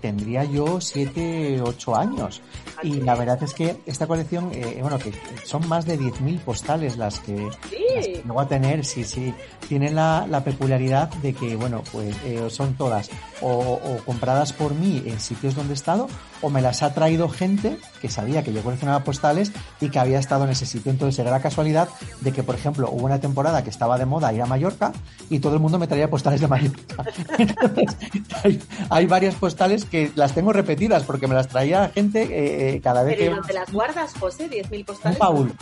tendría yo 7, 8 años. Y la verdad es que esta colección, eh, bueno, que son más de 10.000 postales las que, las que luego a tener, sí, sí. Tienen la, la peculiaridad de que, bueno, pues eh, son todas o, o compradas por mí en sitios donde he estado o me las ha traído gente que sabía que yo coleccionaba postales y que había estado en ese sitio. Entonces era la casualidad de que, por ejemplo, hubo una temporada que estaba de moda ir a Mallorca y todo el mundo me traía postales de Mallorca. Entonces, hay, hay varias postales que las tengo repetidas porque me las traía gente eh, eh, cada vez ¿Pero que... ¿y dónde las guardas, José? ¿10.000 Un postales? baúl.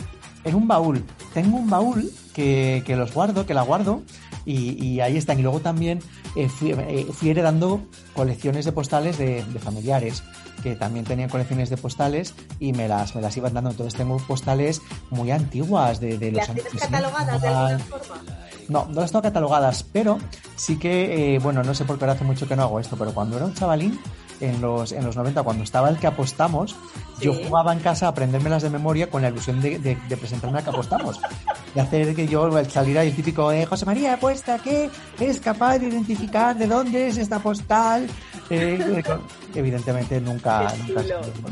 En un baúl. Tengo un baúl que, que los guardo, que la guardo, y, y ahí están. Y luego también eh, fui, eh, fui heredando colecciones de postales de, de familiares que también tenían colecciones de postales y me las, me las iban dando. Entonces tengo postales muy antiguas de, de los ¿Las tienes 60. catalogadas de alguna forma? No, no las tengo catalogadas, pero sí que, eh, bueno, no sé por qué ahora hace mucho que no hago esto, pero cuando era un chavalín, en los, en los 90, cuando estaba el que apostamos, yo jugaba en casa a aprendérmelas de memoria con la ilusión de, de- de presentarme al que apostamos. De hacer que yo saliera el típico, eh, José María apuesta que es capaz de identificar de dónde es esta postal. Eh, evidentemente nunca, nunca,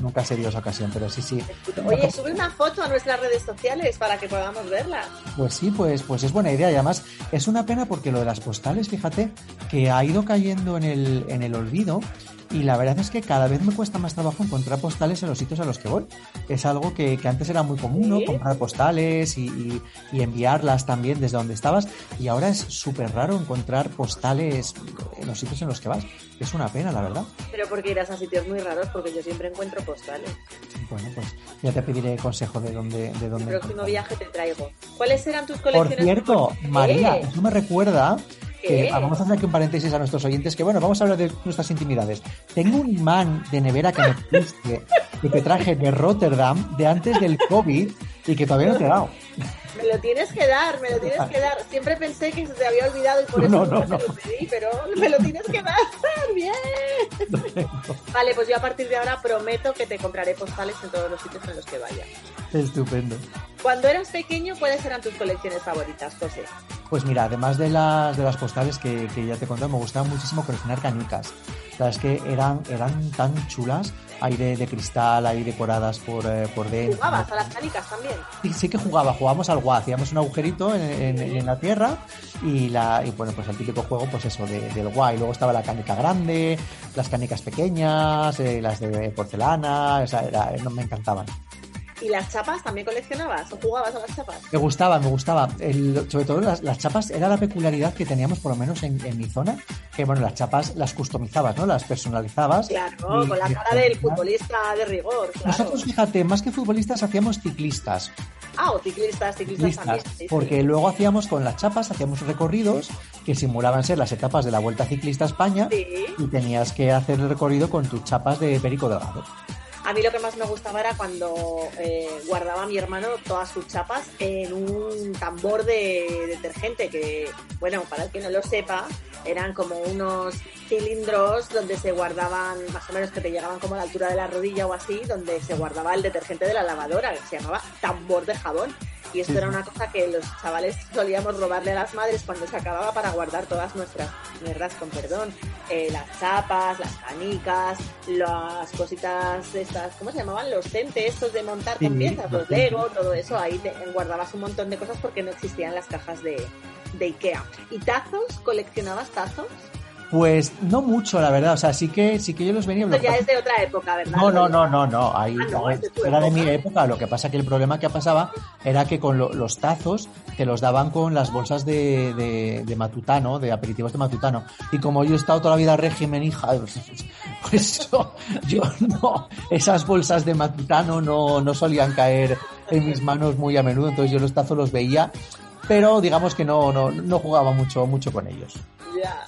nunca se dio esa ocasión, pero sí, sí. Oye, sube una foto a nuestras redes sociales para que podamos verla. Pues sí, pues, pues es buena idea y además es una pena porque lo de las postales, fíjate, que ha ido cayendo en el, en el olvido y la verdad es que cada vez me cuesta más trabajo encontrar postales en los sitios a los que voy. Es algo que, que antes era muy común, ¿no? Comprar postales y, y- y enviarlas también desde donde estabas y ahora es súper raro encontrar postales en los sitios en los que vas. Es una pena, la verdad. Pero porque irás a sitios muy raros, porque yo siempre encuentro postales. Bueno, pues ya te pediré consejo de dónde, de El dónde próximo viaje te traigo. ¿Cuáles eran tus Por colecciones? cierto, favoritas? María, ¿Qué? eso me recuerda vamos a hacer aquí un paréntesis a nuestros oyentes que bueno, vamos a hablar de nuestras intimidades. Tengo un imán de nevera que me pediste, que te traje de Rotterdam de antes del COVID y que todavía no te he dado. Me lo tienes que dar, me lo tienes que dar. Siempre pensé que se te había olvidado y por eso No, no, te lo pedí, pero me lo tienes que dar. Bien. Vale, pues yo a partir de ahora prometo que te compraré postales en todos los sitios en los que vaya. Estupendo. Cuando eras pequeño, ¿cuáles eran tus colecciones favoritas, José? Pues mira, además de las de las postales que, que ya te conté, me gustaba muchísimo coleccionar canicas. Sabes que eran, eran tan chulas, hay de, de cristal, hay decoradas por, eh, por dentro. ¿Jugabas a las canicas también? Sí, sí que jugaba, jugábamos al GUA, hacíamos un agujerito en, en- en la tierra y la y bueno, pues el típico juego, pues eso, de- del GUA. Y luego estaba la canica grande, las canicas pequeñas, eh, las de porcelana, o sea, era- no, me encantaban. ¿Y las chapas también coleccionabas o jugabas a las chapas? Me gustaba, me gustaba. El- sobre todo las, las chapas era la peculiaridad que teníamos, por lo menos en, en mi zona, que bueno, las chapas las customizabas, ¿no? Las personalizabas. Claro, Y- con la cara del futbolista de rigor, claro. Nosotros, fíjate, más que futbolistas hacíamos ciclistas. Ah, o ciclistas, ciclistas, ciclistas, también. sí, sí. porque luego hacíamos con las chapas, hacíamos recorridos que simulaban ser las etapas de la Vuelta Ciclista a España Sí. y tenías que hacer el recorrido con tus chapas de Perico Delgado. A mí lo que más me gustaba era cuando eh, guardaba mi hermano todas sus chapas en un tambor de detergente que, bueno, para el que no lo sepa, eran como unos cilindros donde se guardaban, más o menos que te llegaban como a la altura de la rodilla o así, donde se guardaba el detergente de la lavadora, que se llamaba tambor de jabón. Y esto era una cosa que los chavales solíamos robarle a las madres cuando se acababa para guardar todas nuestras mierdas, con perdón. Eh, las chapas, las canicas, las cositas estas, ¿cómo se llamaban? Los centes estos de montar con piezas, los Lego, todo eso. Ahí te- guardabas un montón de cosas porque no existían las cajas de, de Ikea. ¿Y tazos? ¿Coleccionabas tazos? Pues no mucho, la verdad. O sea, sí que, sí que yo los venía. Esto ya es de otra época, ¿verdad? No, no, no, no, no. Ahí, Ah, no, es tu era de mi época. Lo que pasa que el problema que pasaba era que con lo- los tazos te los daban con las bolsas de, de, de matutano, de aperitivos de matutano. Y como yo he estado toda la vida régimen, hija, pues yo, yo no, esas bolsas de matutano no, no solían caer en mis manos muy a menudo. Entonces yo los tazos los veía, pero digamos que no, no, no jugaba mucho, mucho con ellos. Ya.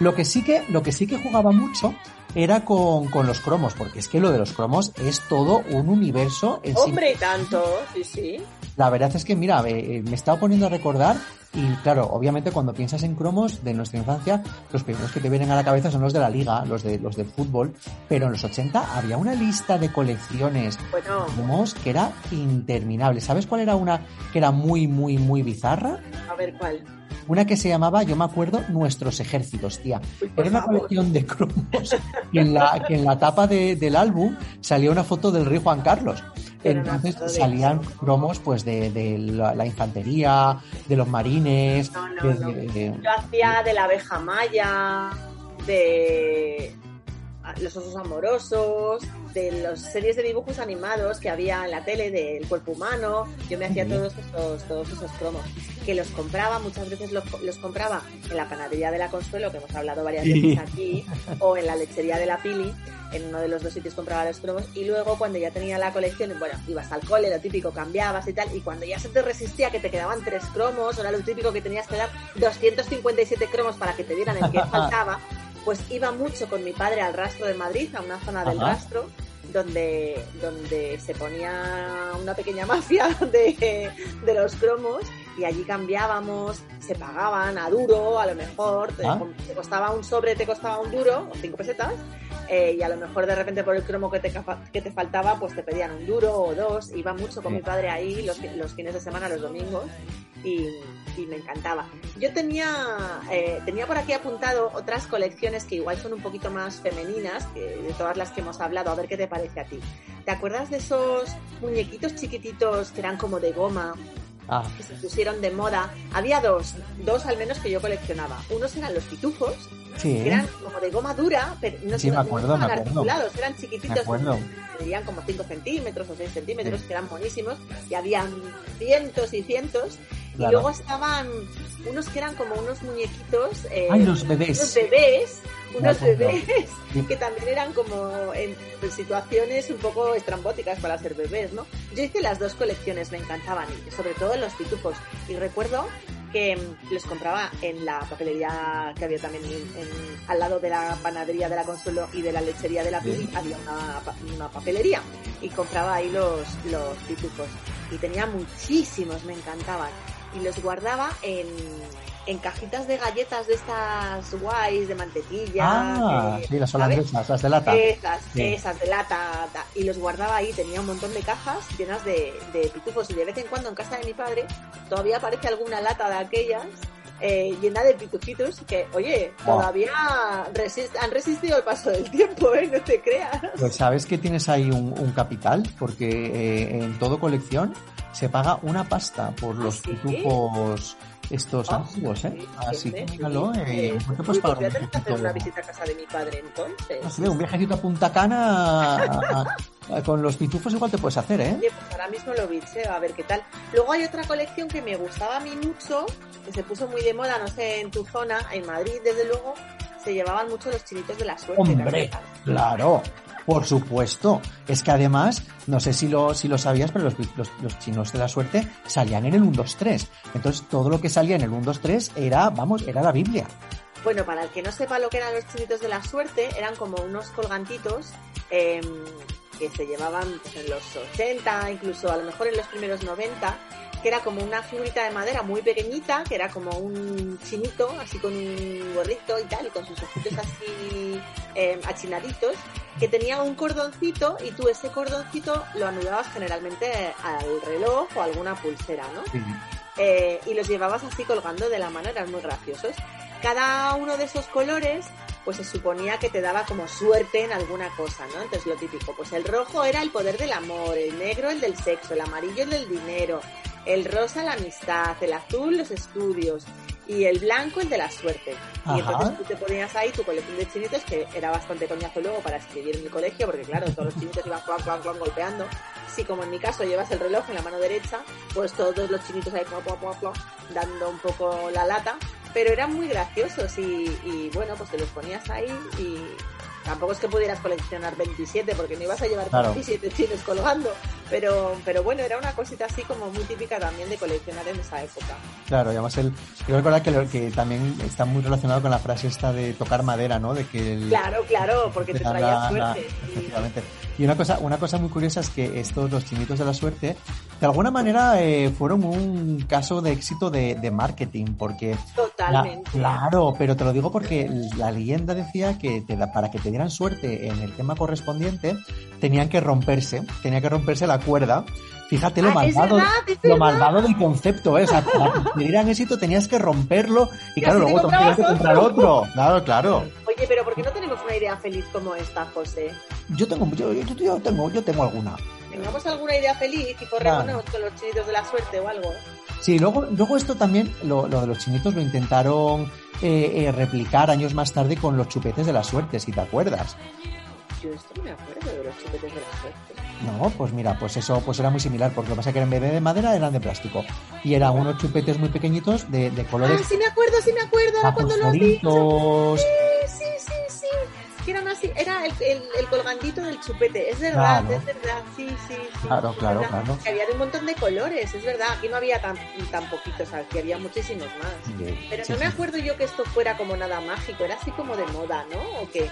Lo que sí que, lo que sí que jugaba mucho era con, con los cromos, porque es que lo de los cromos es todo un universo en sí. Hombre, y tanto, sí, sí. La verdad es que, mira, me he estado poniendo a recordar y claro, obviamente cuando piensas en cromos de nuestra infancia, los primeros que te vienen a la cabeza son los de la liga, los de los del fútbol, pero en los 80 había una lista de colecciones Bueno. de cromos que era interminable. ¿Sabes cuál era una que era muy, muy, muy bizarra? A ver cuál. Una que se llamaba, yo me acuerdo, Nuestros Ejércitos, tía. Era una colección de cromos que en la, que en la tapa de- del álbum salía una foto del rey Juan Carlos. Entonces salían cromos pues de, de la, la infantería, de los marines, No, no, de- no. de- de- Yo hacía de la abeja maya, de los osos amorosos, de las series de dibujos animados que había en la tele del cuerpo humano. Yo me hacía todos esos, todos esos cromos. Que los compraba, muchas veces los, los compraba en la panadería de la Consuelo, que hemos hablado varias veces aquí, o en la lechería de la Pili. En uno de los dos sitios compraba los cromos. Y luego, cuando ya tenía la colección, bueno, ibas al cole, lo típico, cambiabas y tal. Y cuando ya se te resistía que te quedaban tres cromos, era lo típico que tenías que dar 257 cromos para que te dieran el que faltaba, pues iba mucho con mi padre al rastro de Madrid, a una zona del Ajá. rastro, donde, donde se ponía una pequeña mafia de, de los cromos y allí cambiábamos, se pagaban a duro, a lo mejor, te, Ah. te costaba un sobre, te costaba un duro, o cinco pesetas, eh, y a lo mejor de repente por el cromo que te, que te faltaba, pues te pedían un duro o dos, iba mucho con Sí. mi padre ahí los, los fines de semana, los domingos, y, y me encantaba. Yo tenía, eh, tenía por aquí apuntado otras colecciones que igual son un poquito más femeninas, que de todas las que hemos hablado, a ver qué te parece a ti. ¿Te acuerdas de esos muñequitos chiquititos que eran como de goma? Ah. que se pusieron de moda. Había dos, dos al menos que yo coleccionaba. Unos eran los pitufos, Sí. que eran como de goma dura, pero no, Sí, me no acuerdo, estaban me acuerdo. articulados, eran Me chiquititos, acuerdo. medían como 5 centímetros o 6 centímetros, Sí. que eran buenísimos, y habían cientos y cientos. Claro. Y luego estaban unos que eran como unos muñequitos. eh, Ay, los bebés. Unos bebés, Me unos bebés que también eran como en situaciones un poco estrambóticas para ser bebés, ¿no? Yo hice las dos colecciones, me encantaban, sobre todo los pitufos. Y recuerdo que mm, los compraba en la papelería que había también en- al lado de la panadería de la Consuelo y de la lechería de la Pili, había una, una papelería y compraba ahí los, los pitufos. Y tenía muchísimos, me encantaban. Y los guardaba en, en cajitas de galletas de estas guays, de mantequilla. Ah, sí, las holandesas, las de lata. Esas, Sí. esas de lata. ta- Y los guardaba ahí, tenía un montón de cajas llenas de, de pitufos. Y de vez en cuando en casa de mi padre todavía aparece alguna lata de aquellas eh, llena de pitufitos que, oye, Oh. todavía resist- han resistido el paso del tiempo, ¿eh? No te creas. Pues sabes que tienes ahí un, un capital, porque eh, en todo colección se paga una pasta por los pitufos estos antiguos, ¿eh? Así que míralo, eh, ¿por qué puedes Uy, pues pagar voy a un tener que hacer una visita a casa de mi padre entonces. No sé, un viajecito a Punta Cana con los pitufos igual te puedes hacer, ¿eh? Pues ahora mismo lo bicheo, a ver qué tal. Luego hay otra colección que me gustaba a mí mucho, que se puso muy de moda, no sé, en tu zona, en Madrid, desde luego, se llevaban mucho los chinitos de la suerte. ¿te Hombre, claro, por supuesto. Es que además, no sé si lo, si lo sabías, pero los, los, chinos de la suerte salían en el 1, 2, 3. Entonces todo lo que salía en el 1, 2, 3 era, vamos, era la Biblia. Bueno, para el que no sepa lo que eran los chinitos de la suerte, eran como unos colgantitos eh, que se llevaban pues, en los 80, incluso a lo mejor en los primeros 90, que era como una figurita de madera muy pequeñita, que era como un chinito, así con un gorrito y tal, y con sus ojitos así eh, achinaditos, que tenía un cordoncito y tú ese cordoncito lo anudabas generalmente al reloj o a alguna pulsera, ¿no? Eh, y los llevabas así colgando de la mano, eran muy graciosos. Cada uno de esos colores, pues se suponía que te daba como suerte en alguna cosa, ¿no? Entonces lo típico, pues el rojo era el poder del amor, el negro el del sexo, el amarillo el del dinero, el rosa la amistad, el azul los estudios y el blanco el de la suerte. Ajá. Y entonces tú te ponías ahí tu colección de chinitos, que era bastante coñazo luego para escribir en el colegio, porque claro, todos los chinitos iban clan, clan, clan, golpeando. Si como en mi caso llevas el reloj en la mano derecha, pues todos los chinitos ahí clan, clan, clan, clan, dando un poco la lata. Pero eran muy graciosos y, y bueno, pues te los ponías ahí y tampoco es que pudieras coleccionar 27 porque no ibas a llevar Claro. 27 chines colgando. Pero, pero bueno, era una cosita así como muy típica también de coleccionar en esa época. Claro, y además el, yo recuerdo que, lo- que también está muy relacionado con la frase esta de tocar madera, ¿no? De que el, Claro, claro, porque te traía la- la- suerte. sí. efectivamente. Y una cosa, una cosa muy curiosa es que estos, los chinitos de la suerte, de alguna manera eh, fueron un caso de éxito de, de marketing, porque... Totalmente. La- claro, pero te lo digo porque la leyenda decía que te para que te dieran suerte en el tema correspondiente, tenían que romperse, tenía que romperse la cuerda. Fíjate lo Ah, malvado, verdad, lo verdad. malvado del concepto, ¿eh? O sea, para que dieran éxito tenías que romperlo y Y claro, luego tenías que comprar otro. Claro, claro. Oye, pero ¿por qué no tenemos una idea feliz como esta, José? Yo tengo, yo, yo, yo tengo, yo tengo alguna. Tengamos alguna idea feliz y corrémonos con los chinitos de la suerte o algo. Sí, luego, luego esto también, lo, lo de los chinitos lo intentaron eh, eh, replicar años más tarde con los chupetes de la suerte, si te acuerdas. Yo esto no me acuerdo de los chupetes de la suerte. No, pues mira, pues eso pues era muy similar, porque lo que pasa es que en vez de madera eran de plástico. Y eran unos chupetes muy pequeñitos de, de Ah, colores sí me acuerdo, sí me acuerdo, ahora cuando lo has Que así, era el, el, el colgandito del chupete, es verdad, Claro. es verdad, sí, sí, sí. Claro, claro, verdad. claro. Que había de un montón de colores, es verdad, aquí no había tan, tan poquitos, aquí había muchísimos más. Pero sí, no me acuerdo yo que esto fuera como nada mágico, era así como de moda, ¿no? ¿O qué?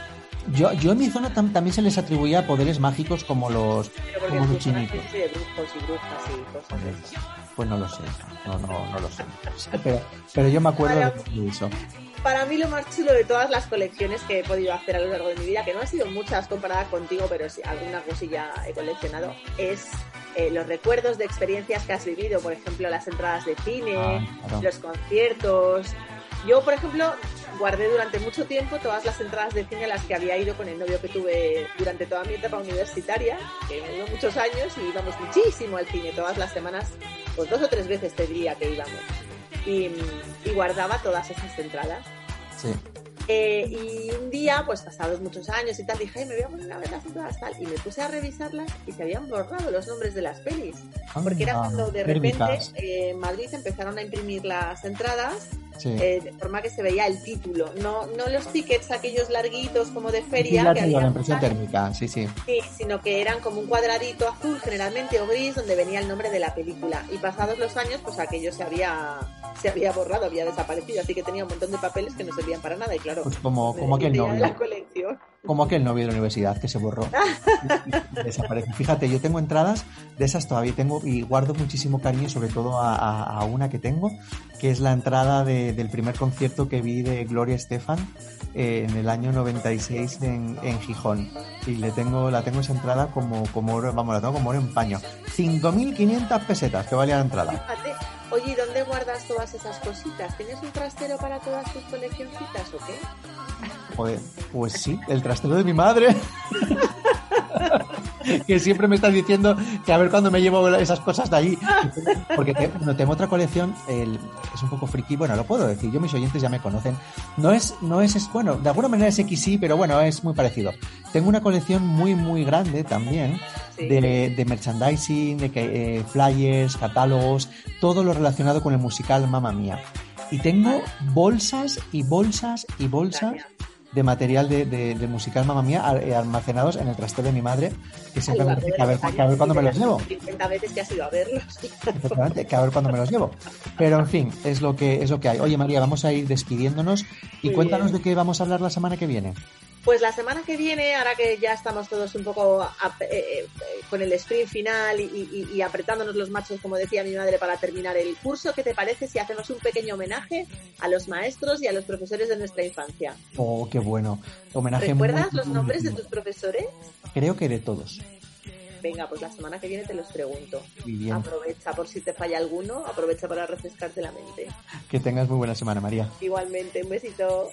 Yo, yo en mi zona tam- también se les atribuía poderes mágicos como los, como los chinitos. de brujos y brujas y cosas de esas. Pues no lo sé, no, no, no lo sé. Pero, pero yo me acuerdo de eso. Para mí lo más chulo de todas las colecciones que he podido hacer a lo largo de mi vida, que no han sido muchas comparadas contigo, pero sí, alguna cosilla he coleccionado, es eh, los recuerdos de experiencias que has vivido, por ejemplo, las entradas de cine, Ah, claro. los conciertos. Yo, por ejemplo, guardé durante mucho tiempo todas las entradas de cine a las que había ido con el novio que tuve durante toda mi etapa universitaria, que me duró muchos años y íbamos muchísimo al cine, todas las semanas pues dos o tres veces te diría que íbamos. Y, y guardaba todas esas entradas. Sí. Eh, y un día, pues pasados muchos años y tal, dije, "Ay, me voy a poner a ver las entradas tal. Y me puse a revisarlas y se habían borrado los nombres de las pelis. Porque era cuando de repente eh, en Madrid empezaron a imprimir las entradas Sí. eh, de forma que se veía el título. No, no los tickets aquellos larguitos como de Sí, feria la que la había impresión térmica, sí, sí. Sí, sino que eran como un cuadradito azul, generalmente o gris, donde venía el nombre de la película. Y pasados los años, pues aquello se había, se había borrado, había desaparecido, así que tenía un montón de papeles que no servían para nada. Y claro, Pues como, como aquel novio. la colección. Como aquel novio de la universidad que se borró. Desaparece. Fíjate, yo tengo entradas de esas todavía tengo y guardo muchísimo cariño, sobre todo a, a- a una que tengo, que es la entrada de- del primer concierto que vi de Gloria Estefan eh, en el año 96 en, en Gijón. Y le tengo, la tengo esa entrada como, como oro, vamos, la tengo como oro en paño. 5.500 pesetas que valía la entrada. Fíjate, oye, ¿y dónde guardas todas esas cositas? ¿Tienes un trastero para todas tus coleccioncitas o qué? Joder, pues sí, el trastero de mi madre. que siempre me estás diciendo que a ver cuándo me llevo esas cosas de allí. Porque te- no, tengo otra colección, el- es un poco friki, bueno, lo puedo decir, yo mis oyentes ya me conocen. No es, no es, es- bueno, de alguna manera es XY, pero bueno, es muy parecido. Tengo una colección muy, muy grande también de, de merchandising, de eh, flyers, catálogos, todo lo relacionado con el musical Mamma Mía. Y tengo bolsas y bolsas y bolsas de material de, de- musical Mamma Mía eh, almacenados en el trastero de mi madre, que siempre me dice que a ver, que a ver cuándo me los llevo. 50 veces que has ido a verlos. Efectivamente, que a ver cuándo me los llevo. Pero en fin, es lo que es lo que hay. Oye María, vamos a ir despidiéndonos y Muy cuéntanos bien. de qué vamos a hablar la semana que viene. Pues la semana que viene, ahora que ya estamos todos un poco eh, eh, con el sprint final y, y- y apretándonos los machos, como decía mi madre, para terminar el curso, ¿qué te parece si hacemos un pequeño homenaje a los maestros y a los profesores de nuestra infancia? Oh, qué bueno. Homenaje ¿Recuerdas muy- los nombres de tus profesores? Creo que de todos. Venga, pues la semana que viene te los pregunto. Muy bien. Aprovecha por si te falla alguno, aprovecha para refrescarte la mente. Que tengas muy buena semana, María. Igualmente, un besito.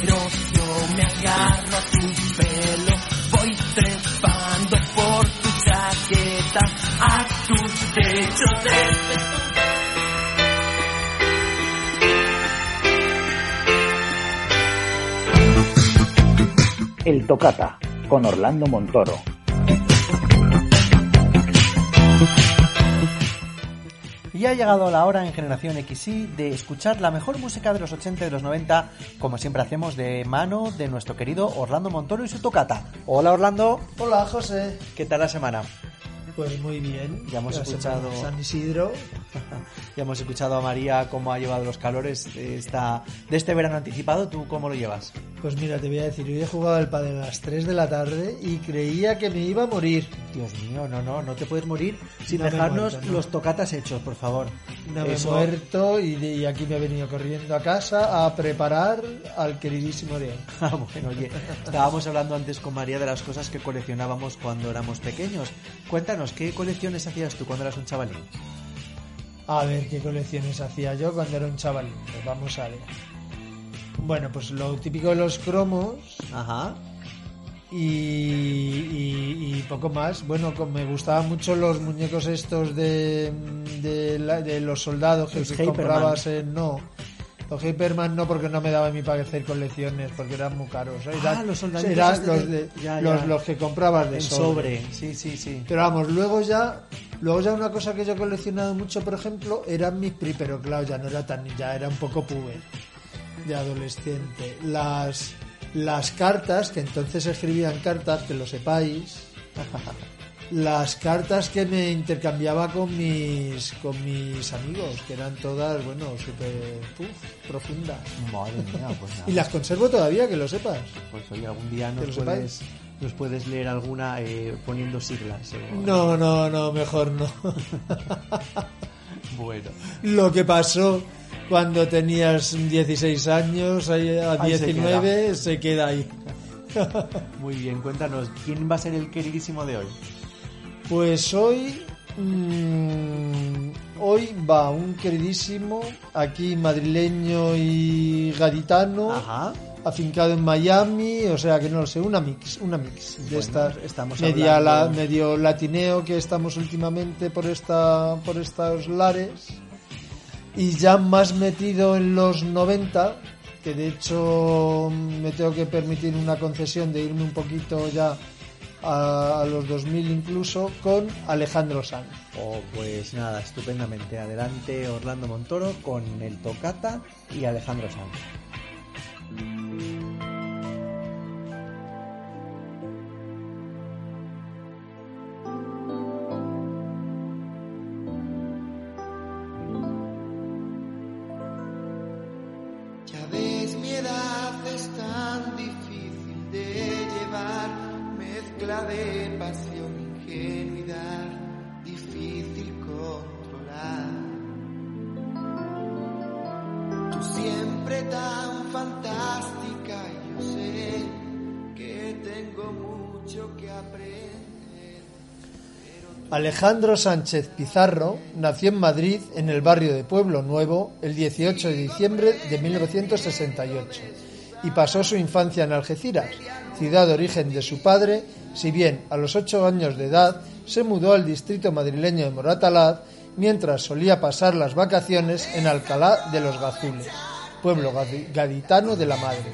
Pero yo me agarro a tu pelo, voy trepando por tu chaqueta, a tus techos de... El Tocata, con Orlando Montoro. Y ha llegado la hora en Generación XY de escuchar la mejor música de los 80 y de los 90, como siempre hacemos de mano de nuestro querido Orlando Montoro y su tocata. Hola Orlando. Hola José. ¿Qué tal la semana? Pues muy bien. Ya hemos escuchado San Isidro. ya hemos escuchado a María cómo ha llevado los calores de, esta, de este verano anticipado. ¿Tú cómo lo llevas? Pues mira, te voy a decir, hoy he jugado al padre a las 3 de la tarde y creía que me iba a morir. Dios mío, no, no, no te puedes morir sin No dejarnos muerto, no. los tocatas hechos, por favor. No me he muerto y, de- y aquí me he venido corriendo a casa a preparar al queridísimo de. Ah, bueno, oye, estábamos hablando antes con María de las cosas que coleccionábamos cuando éramos pequeños. Cuéntanos, ¿qué colecciones hacías tú cuando eras un chavalín? A ver qué colecciones hacía yo cuando era un chavalín. Pues vamos a ver. Bueno, pues lo típico de los cromos. Ajá. Y, y- y poco más. Bueno, me gustaban mucho los muñecos estos de, de, la- de los soldados que comprabas en... No. Los Hyperman no, porque no me daba a mí para hacer colecciones, porque eran muy caros. Ah, los eran los, de- de- ya, los, ya. los que comprabas de sobre. sobre, sí, sí, sí. Pero vamos, luego ya, luego ya una cosa que yo he coleccionado mucho, por ejemplo, eran mis pri, pero claro, ya no era tan, ya era un poco puber, de adolescente. Las, las cartas, que entonces escribían cartas, que lo sepáis, las cartas que me intercambiaba con mis, con mis amigos, que eran todas, bueno, súper profundas. Madre mía, pues nada. Y las conservo todavía, que lo sepas. Pues oye, algún día nos sepáis. puedes, nos puedes leer alguna eh, poniendo siglas. o- No, no, no, mejor no. Bueno. Lo que pasó cuando tenías 16 años, a Ahí se 19 se queda ahí. Muy bien, cuéntanos, ¿quién va a ser el queridísimo de hoy? Pues hoy, mm, hoy va un queridísimo aquí madrileño y gaditano afincado en Miami, o sea que no lo sé, una mix, una mix de Bueno, estas estamos media hablando- la- medio latineo que estamos últimamente por esta por estos lares y ya más metido en los 90 que de hecho me tengo que permitir una concesión de irme un poquito ya a, a los 2000 incluso con Alejandro Sanz. Oh, pues nada, estupendamente. Adelante Orlando Montoro con el Tocata y Alejandro Sanz. Alejandro Sánchez Pizarro nació en Madrid, en el barrio de Pueblo Nuevo, el 18 de diciembre de 1968 y pasó su infancia en Algeciras, ciudad de origen de su padre, si bien a los ocho años de edad se mudó al distrito madrileño de Moratalaz, mientras solía pasar las vacaciones en Alcalá de los Gazules, pueblo gadi- gaditano de la madre.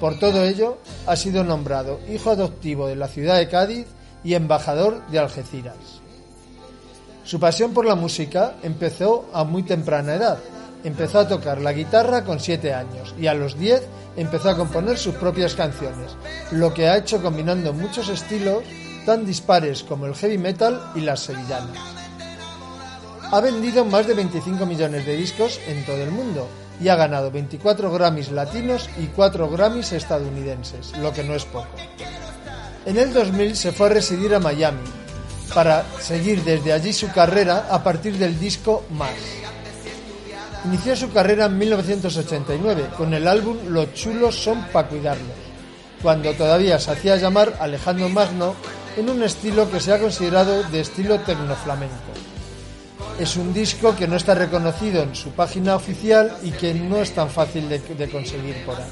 Por todo ello, ha sido nombrado hijo adoptivo de la ciudad de Cádiz y embajador de Algeciras. Su pasión por la música empezó a muy temprana edad. Empezó a tocar la guitarra con 7 años y a los 10 empezó a componer sus propias canciones, lo que ha hecho combinando muchos estilos tan dispares como el heavy metal y las sevillanas. Ha vendido más de 25 millones de discos en todo el mundo y ha ganado 24 Grammys latinos y 4 Grammys estadounidenses, lo que no es poco. En el 2000 se fue a residir a Miami para seguir desde allí su carrera a partir del disco Más. Inició su carrera en 1989 con el álbum Los chulos son pa' cuidarlos, cuando todavía se hacía llamar Alejandro Magno en un estilo que se ha considerado de estilo tecnoflamenco. Es un disco que no está reconocido en su página oficial y que no es tan fácil de, de conseguir por ahí.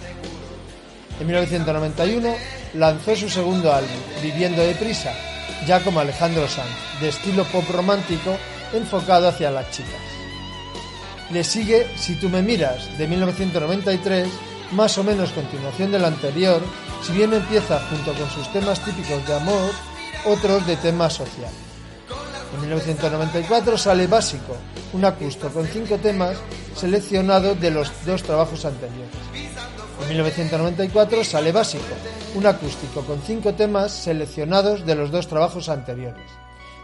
En 1991 lanzó su segundo álbum, Viviendo deprisa, ya como Alejandro Sanz, de estilo pop romántico enfocado hacia las chicas. Le sigue Si tú me miras, de 1993, más o menos continuación del anterior, si bien empieza junto con sus temas típicos de amor, otros de tema social. En 1994 sale Básico, un acústico con cinco temas seleccionados de los dos trabajos anteriores. En 1994 sale Básico, un acústico con cinco temas seleccionados de los dos trabajos anteriores.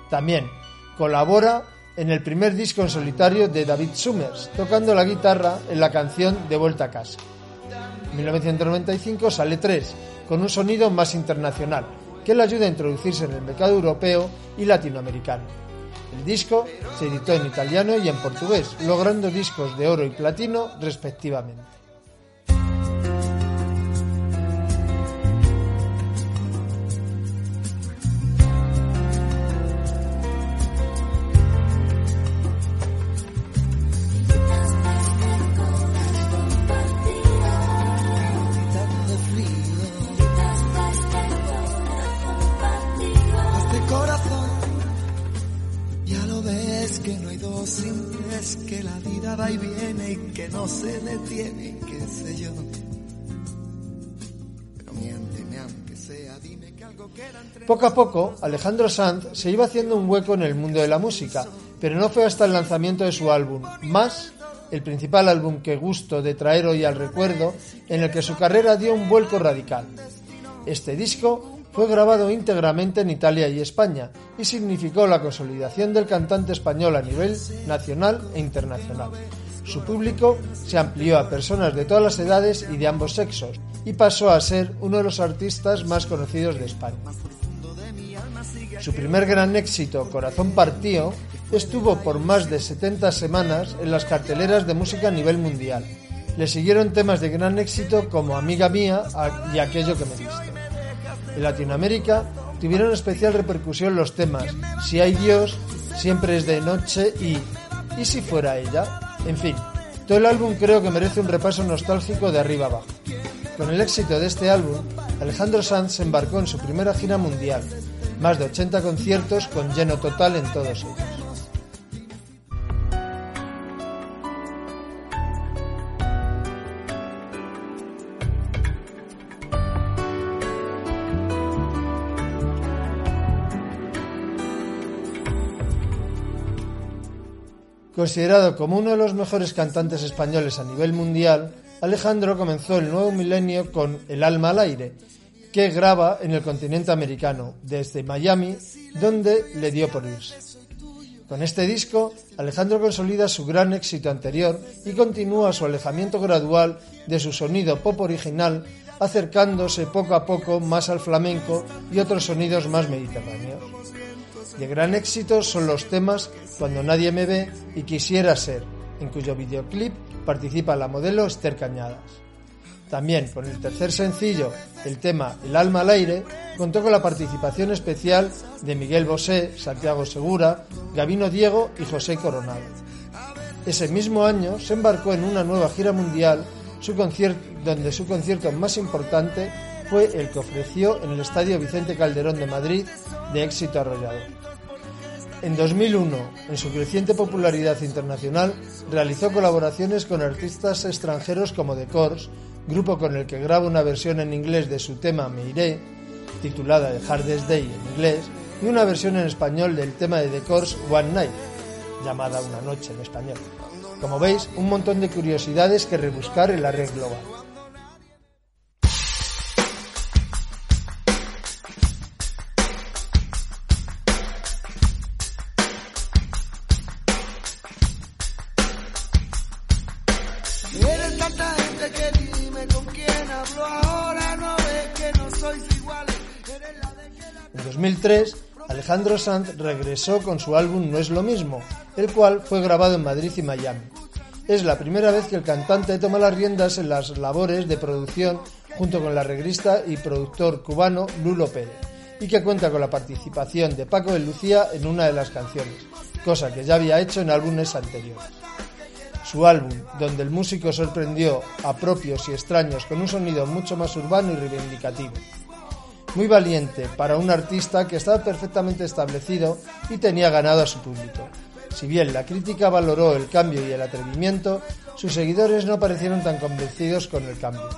También colabora en el primer disco en solitario de David Summers, tocando la guitarra en la canción De vuelta a casa. En 1995 sale 3, con un sonido más internacional, que le ayuda a introducirse en el mercado europeo y latinoamericano. El disco se editó en italiano y en portugués, logrando discos de oro y platino respectivamente. Que la vida va y viene y que no se detiene, qué sé yo. Pero miénteme aunque sea, dime que algo queda entre Poco a poco, Alejandro Sanz se iba haciendo un hueco en el mundo de la música, pero no fue hasta el lanzamiento de su álbum Más, el principal álbum que gusto de traer hoy al recuerdo, en el que su carrera dio un vuelco radical. Este disco fue grabado íntegramente en Italia y España y significó la consolidación del cantante español a nivel nacional e internacional. Su público se amplió a personas de todas las edades y de ambos sexos y pasó a ser uno de los artistas más conocidos de España. Su primer gran éxito, Corazón Partido, estuvo por más de 70 semanas en las carteleras de música a nivel mundial. Le siguieron temas de gran éxito como Amiga Mía y Aquello que me diste. En Latinoamérica tuvieron especial repercusión los temas Si hay Dios, Siempre es de noche y ¿Y si fuera ella? En fin, todo el álbum creo que merece un repaso nostálgico de arriba abajo. Con el éxito de este álbum, Alejandro Sanz se embarcó en su primera gira mundial, más de 80 conciertos con lleno total en todos ellos. Considerado como uno de los mejores cantantes españoles a nivel mundial, Alejandro comenzó el nuevo milenio con El alma al aire, que graba en el continente americano, desde Miami, donde le dio por irse. Con este disco, Alejandro consolida su gran éxito anterior y continúa su alejamiento gradual de su sonido pop original, acercándose poco a poco más al flamenco y otros sonidos más mediterráneos. De gran éxito son los temas Cuando nadie me ve y Quisiera ser, en cuyo videoclip participa la modelo Esther Cañadas. También con el tercer sencillo, el tema El alma al aire, contó con la participación especial de Miguel Bosé, Santiago Segura, Gabino Diego y José Coronado. Ese mismo año se embarcó en una nueva gira mundial, donde su concierto más importante fue el que ofreció en el Estadio Vicente Calderón de Madrid de éxito arrollador. En 2001, en su creciente popularidad internacional, realizó colaboraciones con artistas extranjeros como The Course, grupo con el que graba una versión en inglés de su tema Me Iré, titulada The Hardest Day en inglés, y una versión en español del tema de The Course One Night, llamada Una Noche en español. Como veis, un montón de curiosidades que rebuscar en la red global. Alejandro Sanz regresó con su álbum No es lo mismo, el cual fue grabado en Madrid y Miami. Es la primera vez que el cantante toma las riendas en las labores de producción junto con la regrista y productor cubano Lulo Pérez, y que cuenta con la participación de Paco de Lucía en una de las canciones, cosa que ya había hecho en álbumes anteriores. Su álbum, donde el músico sorprendió a propios y extraños con un sonido mucho más urbano y reivindicativo muy valiente para un artista que estaba perfectamente establecido y tenía ganado a su público. Si bien la crítica valoró el cambio y el atrevimiento, sus seguidores no parecieron tan convencidos con el cambio.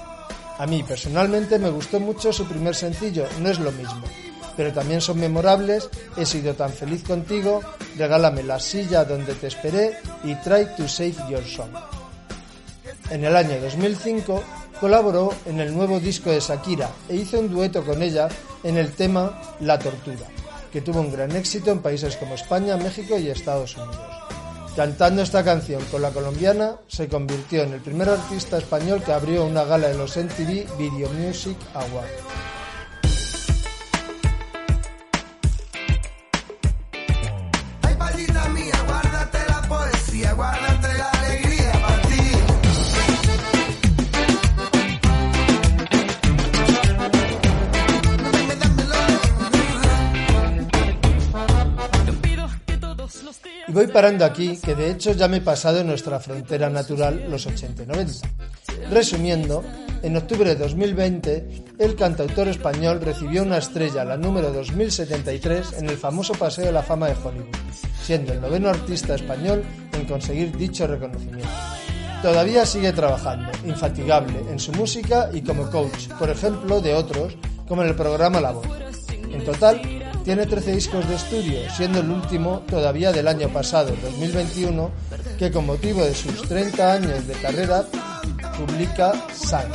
A mí personalmente me gustó mucho su primer sencillo, No es lo mismo, pero también son memorables He sido tan feliz contigo, Regálame la silla donde te esperé y Try to Save Your Song. En el año 2005 colaboró en el nuevo disco de Shakira e hizo un dueto con ella en el tema La Tortura, que tuvo un gran éxito en países como España, México y Estados Unidos. Cantando esta canción con la colombiana, se convirtió en el primer artista español que abrió una gala de los MTV Video Music Awards. Y voy parando aquí, que de hecho ya me he pasado en nuestra frontera natural los 80 y 90. Resumiendo, en octubre de 2020, el cantautor español recibió una estrella, la número 2073, en el famoso Paseo de la Fama de Hollywood, siendo el noveno artista español en conseguir dicho reconocimiento. Todavía sigue trabajando, infatigable, en su música y como coach, por ejemplo, de otros, como en el programa La Voz. En total, tiene 13 discos de estudio, siendo el último todavía del año pasado, 2021, que con motivo de sus 30 años de carrera publica Sang,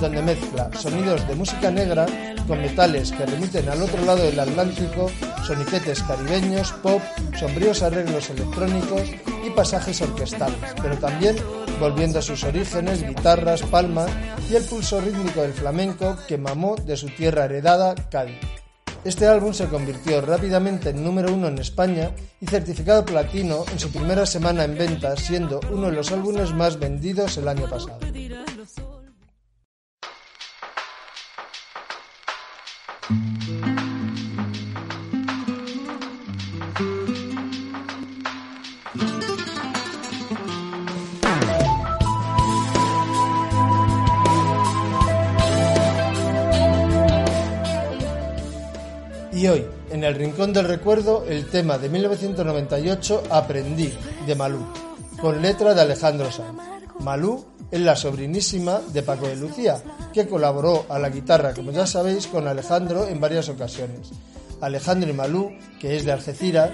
donde mezcla sonidos de música negra con metales que remiten al otro lado del Atlántico, soniquetes caribeños, pop, sombríos arreglos electrónicos y pasajes orquestales, pero también volviendo a sus orígenes, guitarras, palmas y el pulso rítmico del flamenco que mamó de su tierra heredada, Cádiz. Este álbum se convirtió rápidamente en número uno en España y certificado platino en su primera semana en ventas, siendo uno de los álbumes más vendidos el año pasado. Y hoy, en el Rincón del Recuerdo, el tema de 1998, Aprendí, de Malú, con letra de Alejandro Sanz. Malú es la sobrinísima de Paco de Lucía, que colaboró a la guitarra, como ya sabéis, con Alejandro en varias ocasiones. Alejandro y Malú, que es de Algeciras,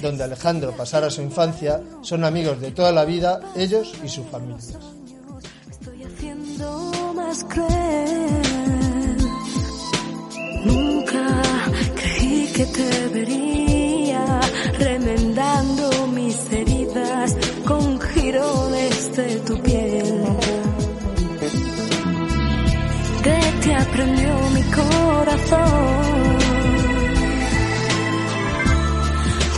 donde Alejandro pasara su infancia, son amigos de toda la vida, ellos y sus familias. Que te vería remendando mis heridas con girones de tu piel. De te aprendió mi corazón.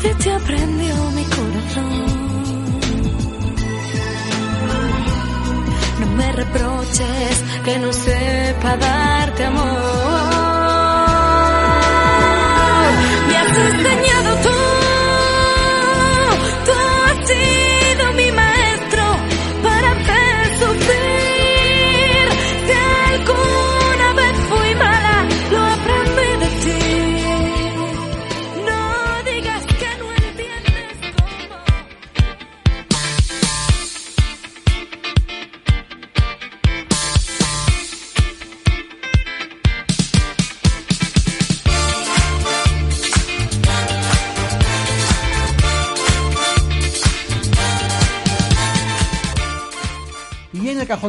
De te aprendió mi corazón. No me reproches que no sepa darte amor.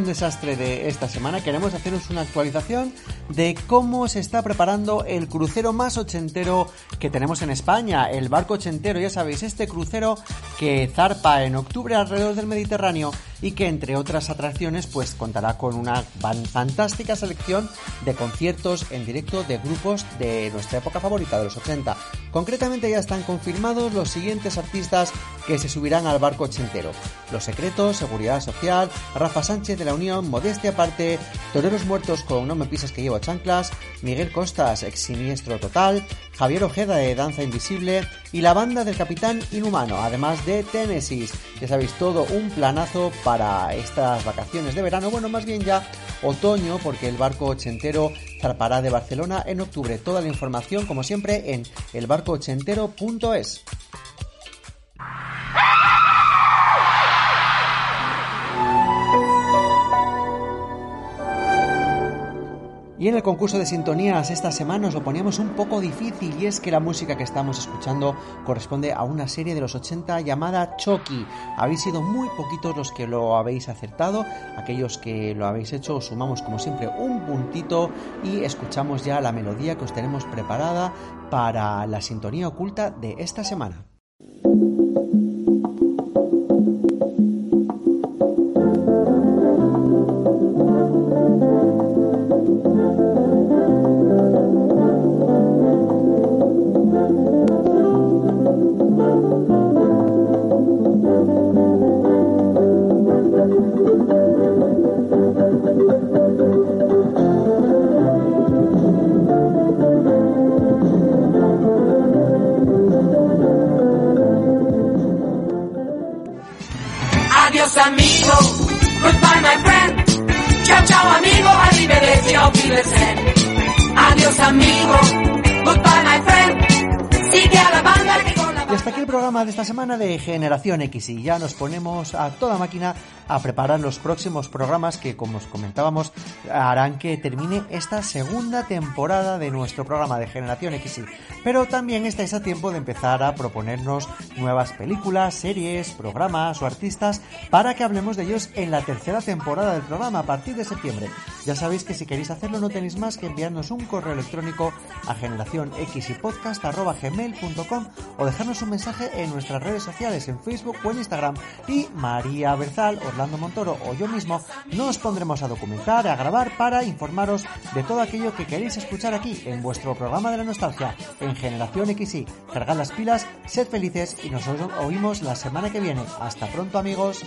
Desastre de esta semana. Queremos haceros una actualización de cómo se está preparando el crucero más ochentero que tenemos en España, el barco ochentero, ya sabéis, este crucero que zarpa en octubre alrededor del Mediterráneo y que entre otras atracciones pues contará con una fantástica selección de conciertos en directo de grupos de nuestra época favorita de los 80. Concretamente ya están confirmados los siguientes artistas que se subirán al barco ochentero. Los Secretos, Seguridad Social, Rafa Sánchez de la Unión, Modestia Aparte, Toreros Muertos con No me pisas que llevo chanclas, Miguel Costas, ex siniestro total, Javier Ojeda de Danza Invisible y la banda del Capitán Inhumano, además de Tennessee. Ya sabéis, todo un planazo para estas vacaciones de verano, bueno, más bien ya otoño, porque el barco ochentero zarpará de Barcelona en octubre. Toda la información, como siempre, en elbarcoochentero.es. Y en el concurso de sintonías esta semana os lo poníamos un poco difícil y es que la música que estamos escuchando corresponde a una serie de los 80 llamada Chucky. Habéis sido muy poquitos los que lo habéis acertado, aquellos que lo habéis hecho os sumamos como siempre un puntito y escuchamos ya la melodía que os tenemos preparada para la sintonía oculta de esta semana. De esta semana de Generación X. Y ya nos ponemos a toda máquina a preparar los próximos programas que, como os comentábamos, harán que termine esta segunda temporada de nuestro programa de Generación X. Pero también estáis a tiempo de empezar a proponernos nuevas películas, series, programas o artistas para que hablemos de ellos en la tercera temporada del programa a partir de septiembre. Ya sabéis que si queréis hacerlo no tenéis más que enviarnos un correo electrónico a generacionxypodcast.gmail.com o dejarnos un mensaje en nuestras redes sociales en Facebook o en Instagram y María Berzal, Orlando Montoro o yo mismo nos pondremos a documentar, a grabar para informaros de todo aquello que queréis escuchar aquí en vuestro programa de la nostalgia en Generación XY. Cargad las pilas, sed felices y nos oímos la semana que viene. Hasta pronto amigos.